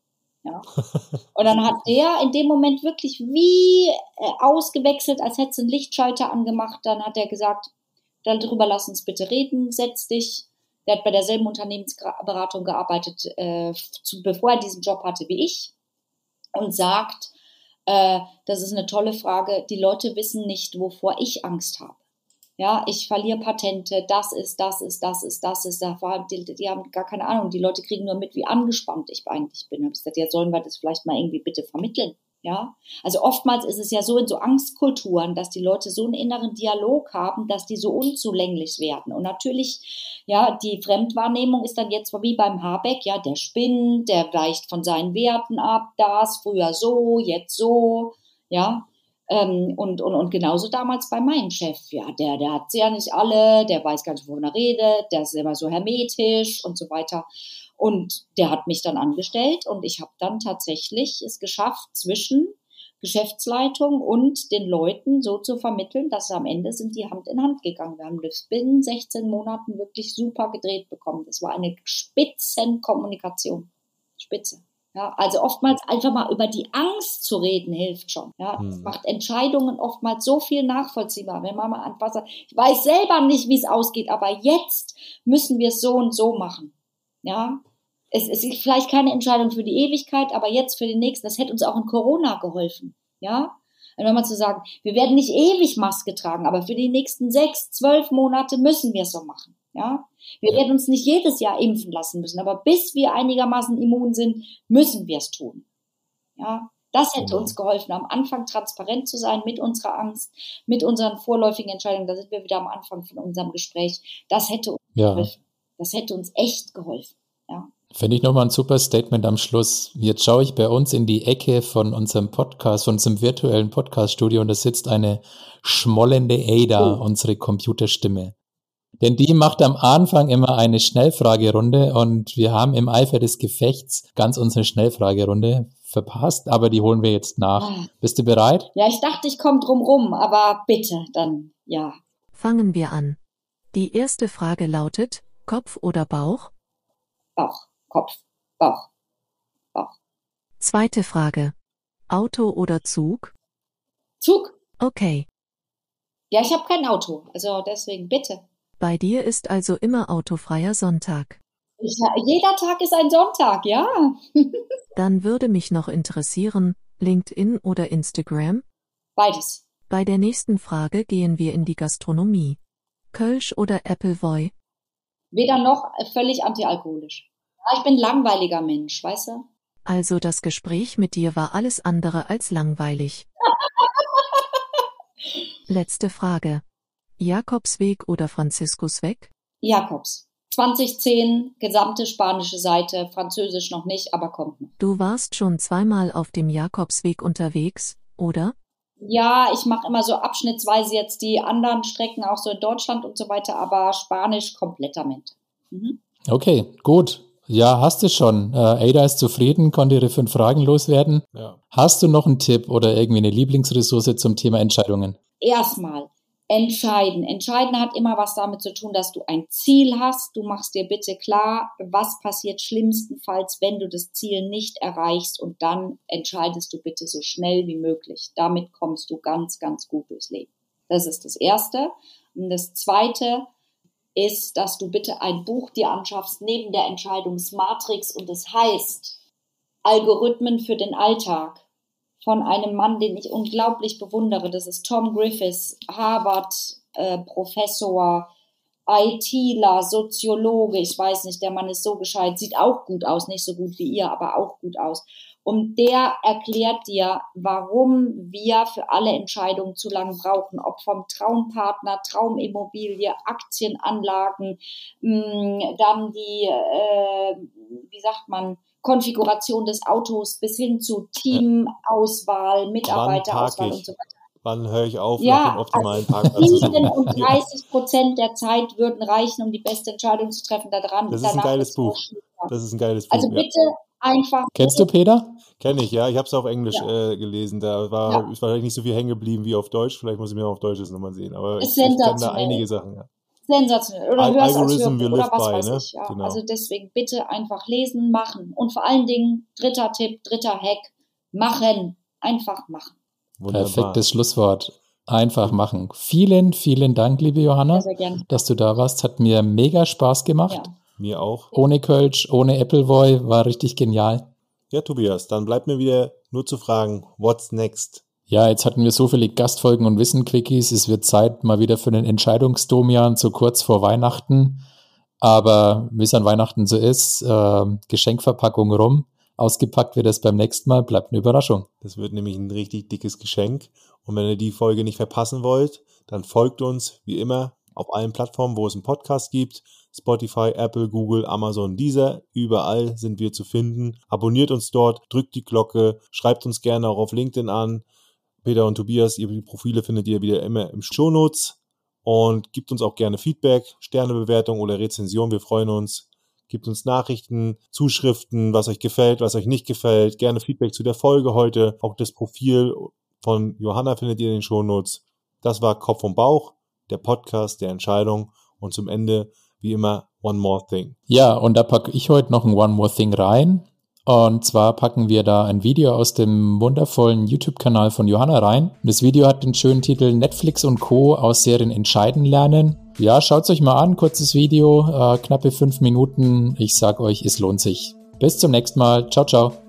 Ja. Und dann hat der in dem Moment wirklich wie äh, ausgewechselt, als hätte es einen Lichtschalter angemacht. Dann hat er gesagt, darüber lass uns bitte reden, setz dich. Der hat bei derselben Unternehmensberatung gearbeitet, äh, zu, bevor er diesen Job hatte wie ich und sagt, äh, das ist eine tolle Frage, die Leute wissen nicht, wovor ich Angst habe. Ja, ich verliere Patente, das ist, das ist, das ist, das ist. Da war, die, die, haben gar keine Ahnung. Die Leute kriegen nur mit, wie angespannt ich eigentlich bin. Da habe ich gesagt, ja, sollen wir das vielleicht mal irgendwie bitte vermitteln? Ja, also oftmals ist es ja so in so Angstkulturen, dass die Leute so einen inneren Dialog haben, dass die so unzulänglich werden. Und natürlich, ja, die Fremdwahrnehmung ist dann jetzt wie beim Habeck, ja, der spinnt, der weicht von seinen Werten ab, das, früher so, jetzt so, ja. Ähm, und, und, und genauso damals bei meinem Chef, ja, der, der hat sie ja nicht alle, der weiß gar nicht, wovon er redet, der ist immer so hermetisch und so weiter. Und der hat mich dann angestellt und ich habe dann tatsächlich es geschafft, zwischen Geschäftsleitung und den Leuten so zu vermitteln, dass am Ende sind die Hand in Hand gegangen. Wir haben das binnen 16 Monaten wirklich super gedreht bekommen. Das war eine Spitzenkommunikation. Spitze. Ja, also oftmals einfach mal über die Angst zu reden hilft schon. Ja, hm. das macht Entscheidungen oftmals so viel nachvollziehbar. Wenn man mal sagt, ich weiß selber nicht, wie es ausgeht, aber jetzt müssen wir es so und so machen. Ja, es ist vielleicht keine Entscheidung für die Ewigkeit, aber jetzt für den nächsten. Das hätte uns auch in Corona geholfen. Ja, wenn man zu sagen, wir werden nicht ewig Maske tragen, aber für die nächsten sechs, zwölf Monate müssen wir es so machen. Ja, wir ja. werden uns nicht jedes Jahr impfen lassen müssen, aber bis wir einigermaßen immun sind, müssen wir es tun. Ja, das hätte genau. uns geholfen, am Anfang transparent zu sein mit unserer Angst, mit unseren vorläufigen Entscheidungen. Da sind wir wieder am Anfang von unserem Gespräch. Das hätte uns ja. geholfen. Das hätte uns echt geholfen. Ja. Finde ich nochmal ein super Statement am Schluss. Jetzt schaue ich bei uns in die Ecke von unserem Podcast, von unserem virtuellen Podcaststudio und da sitzt eine schmollende Ada, oh. unsere Computerstimme. Denn die macht am Anfang immer eine Schnellfragerunde und wir haben im Eifer des Gefechts ganz unsere Schnellfragerunde verpasst, aber die holen wir jetzt nach. Ah. Bist du bereit? Ja, ich dachte, ich komme drum rum, aber bitte, dann ja. Fangen wir an. Die erste Frage lautet, Kopf oder Bauch? Bauch, Kopf, Bauch, Bauch. Zweite Frage. Auto oder Zug? Zug. Okay. Ja, ich habe kein Auto, also deswegen bitte. Bei dir ist also immer autofreier Sonntag. Ich, jeder Tag ist ein Sonntag, ja. Dann würde mich noch interessieren, LinkedIn oder Instagram? Beides. Bei der nächsten Frage gehen wir in die Gastronomie. Kölsch oder Appleboy? Weder noch völlig antialkoholisch. Ja, ich bin langweiliger Mensch, weißt du? Also das Gespräch mit dir war alles andere als langweilig. Letzte Frage. Jakobsweg oder Franziskusweg? Jakobs. 2010, gesamte spanische Seite, Französisch noch nicht, aber kommt noch. Du warst schon zweimal auf dem Jakobsweg unterwegs, oder? Ja, ich mache immer so abschnittsweise jetzt die anderen Strecken, auch so in Deutschland und so weiter, aber Spanisch komplettament. Mhm. Okay, gut. Ja, hast du schon. Äh, Ada ist zufrieden, konnte ihre fünf Fragen loswerden. Ja. Hast du noch einen Tipp oder irgendwie eine Lieblingsressource zum Thema Entscheidungen? Erstmal, entscheiden. Entscheiden hat immer was damit zu tun, dass du ein Ziel hast. Du machst dir bitte klar, was passiert schlimmstenfalls, wenn du das Ziel nicht erreichst und dann entscheidest du bitte so schnell wie möglich. Damit kommst du ganz, ganz gut durchs Leben. Das ist das Erste. Und das Zweite ist, dass du bitte ein Buch dir anschaffst neben der Entscheidungsmatrix und es das heißt Algorithmen für den Alltag von einem Mann, den ich unglaublich bewundere. Das ist Tom Griffiths, Harvard-Professor, äh, ITler, Soziologe. Ich weiß nicht, der Mann ist so gescheit, sieht auch gut aus, nicht so gut wie ihr, aber auch gut aus. Und der erklärt dir, warum wir für alle Entscheidungen zu lange brauchen, ob vom Traumpartner, Traumimmobilie, Aktienanlagen, mh, dann die, äh, wie sagt man, Konfiguration des Autos bis hin zu Teamauswahl, Mitarbeiterauswahl und so weiter. Wann höre ich auf, ja, nach dem optimalen also Parkplatz 37 Prozent der Zeit würden reichen, um die beste Entscheidung zu treffen. Daran, das ist ein geiles Buch. Das ist ein geiles also Buch. Also bitte ja. Einfach. Kennst du Peter? Kenn ich, ja. Ich habe es auf Englisch ja. äh, gelesen. Da war ja. ist wahrscheinlich nicht so viel hängen geblieben wie auf Deutsch. Vielleicht muss ich mir auf Deutsch das nochmal sehen. Aber ich, ich kenne da einige Sachen, ja sensationell. Oder Al hörst Algorithm als oder was by, weiß ne? ich. Ja. Genau. Also deswegen bitte einfach lesen, machen. Und vor allen Dingen, dritter Tipp, dritter Hack, machen. Einfach machen. Wunderbar. Perfektes Schlusswort. Einfach machen. Vielen, vielen Dank, liebe Johanna, sehr, sehr dass du da warst. Hat mir mega Spaß gemacht. Ja. Mir auch. Ohne Kölsch, ohne Appleboy, war richtig genial. Ja, Tobias, dann bleibt mir wieder nur zu fragen, what's next? Ja, jetzt hatten wir so viele Gastfolgen und Wissen-Quickies. Es wird Zeit mal wieder für den Entscheidungsdomian, so kurz vor Weihnachten. Aber wie es an Weihnachten so ist, äh, Geschenkverpackung rum. Ausgepackt wird es beim nächsten Mal, bleibt eine Überraschung. Das wird nämlich ein richtig dickes Geschenk. Und wenn ihr die Folge nicht verpassen wollt, dann folgt uns wie immer auf allen Plattformen, wo es einen Podcast gibt. Spotify, Apple, Google, Amazon, dieser, überall sind wir zu finden. Abonniert uns dort, drückt die Glocke, schreibt uns gerne auch auf LinkedIn an. Peter und Tobias, ihre Profile findet ihr wieder immer im Shownotes und gibt uns auch gerne Feedback, Sternebewertung oder Rezension. Wir freuen uns. Gibt uns Nachrichten, Zuschriften, was euch gefällt, was euch nicht gefällt. Gerne Feedback zu der Folge heute. Auch das Profil von Johanna findet ihr in den Shownotes. Das war Kopf und Bauch, der Podcast der Entscheidung. Und zum Ende, wie immer, One More Thing. Ja, und da packe ich heute noch ein One More Thing rein. Und zwar packen wir da ein Video aus dem wundervollen YouTube-Kanal von Johanna rein. Das Video hat den schönen Titel Netflix und Co. aus Serien entscheiden lernen. Ja, schaut's euch mal an, kurzes Video, äh, knappe fünf Minuten. Ich sag euch, es lohnt sich. Bis zum nächsten Mal. Ciao, ciao.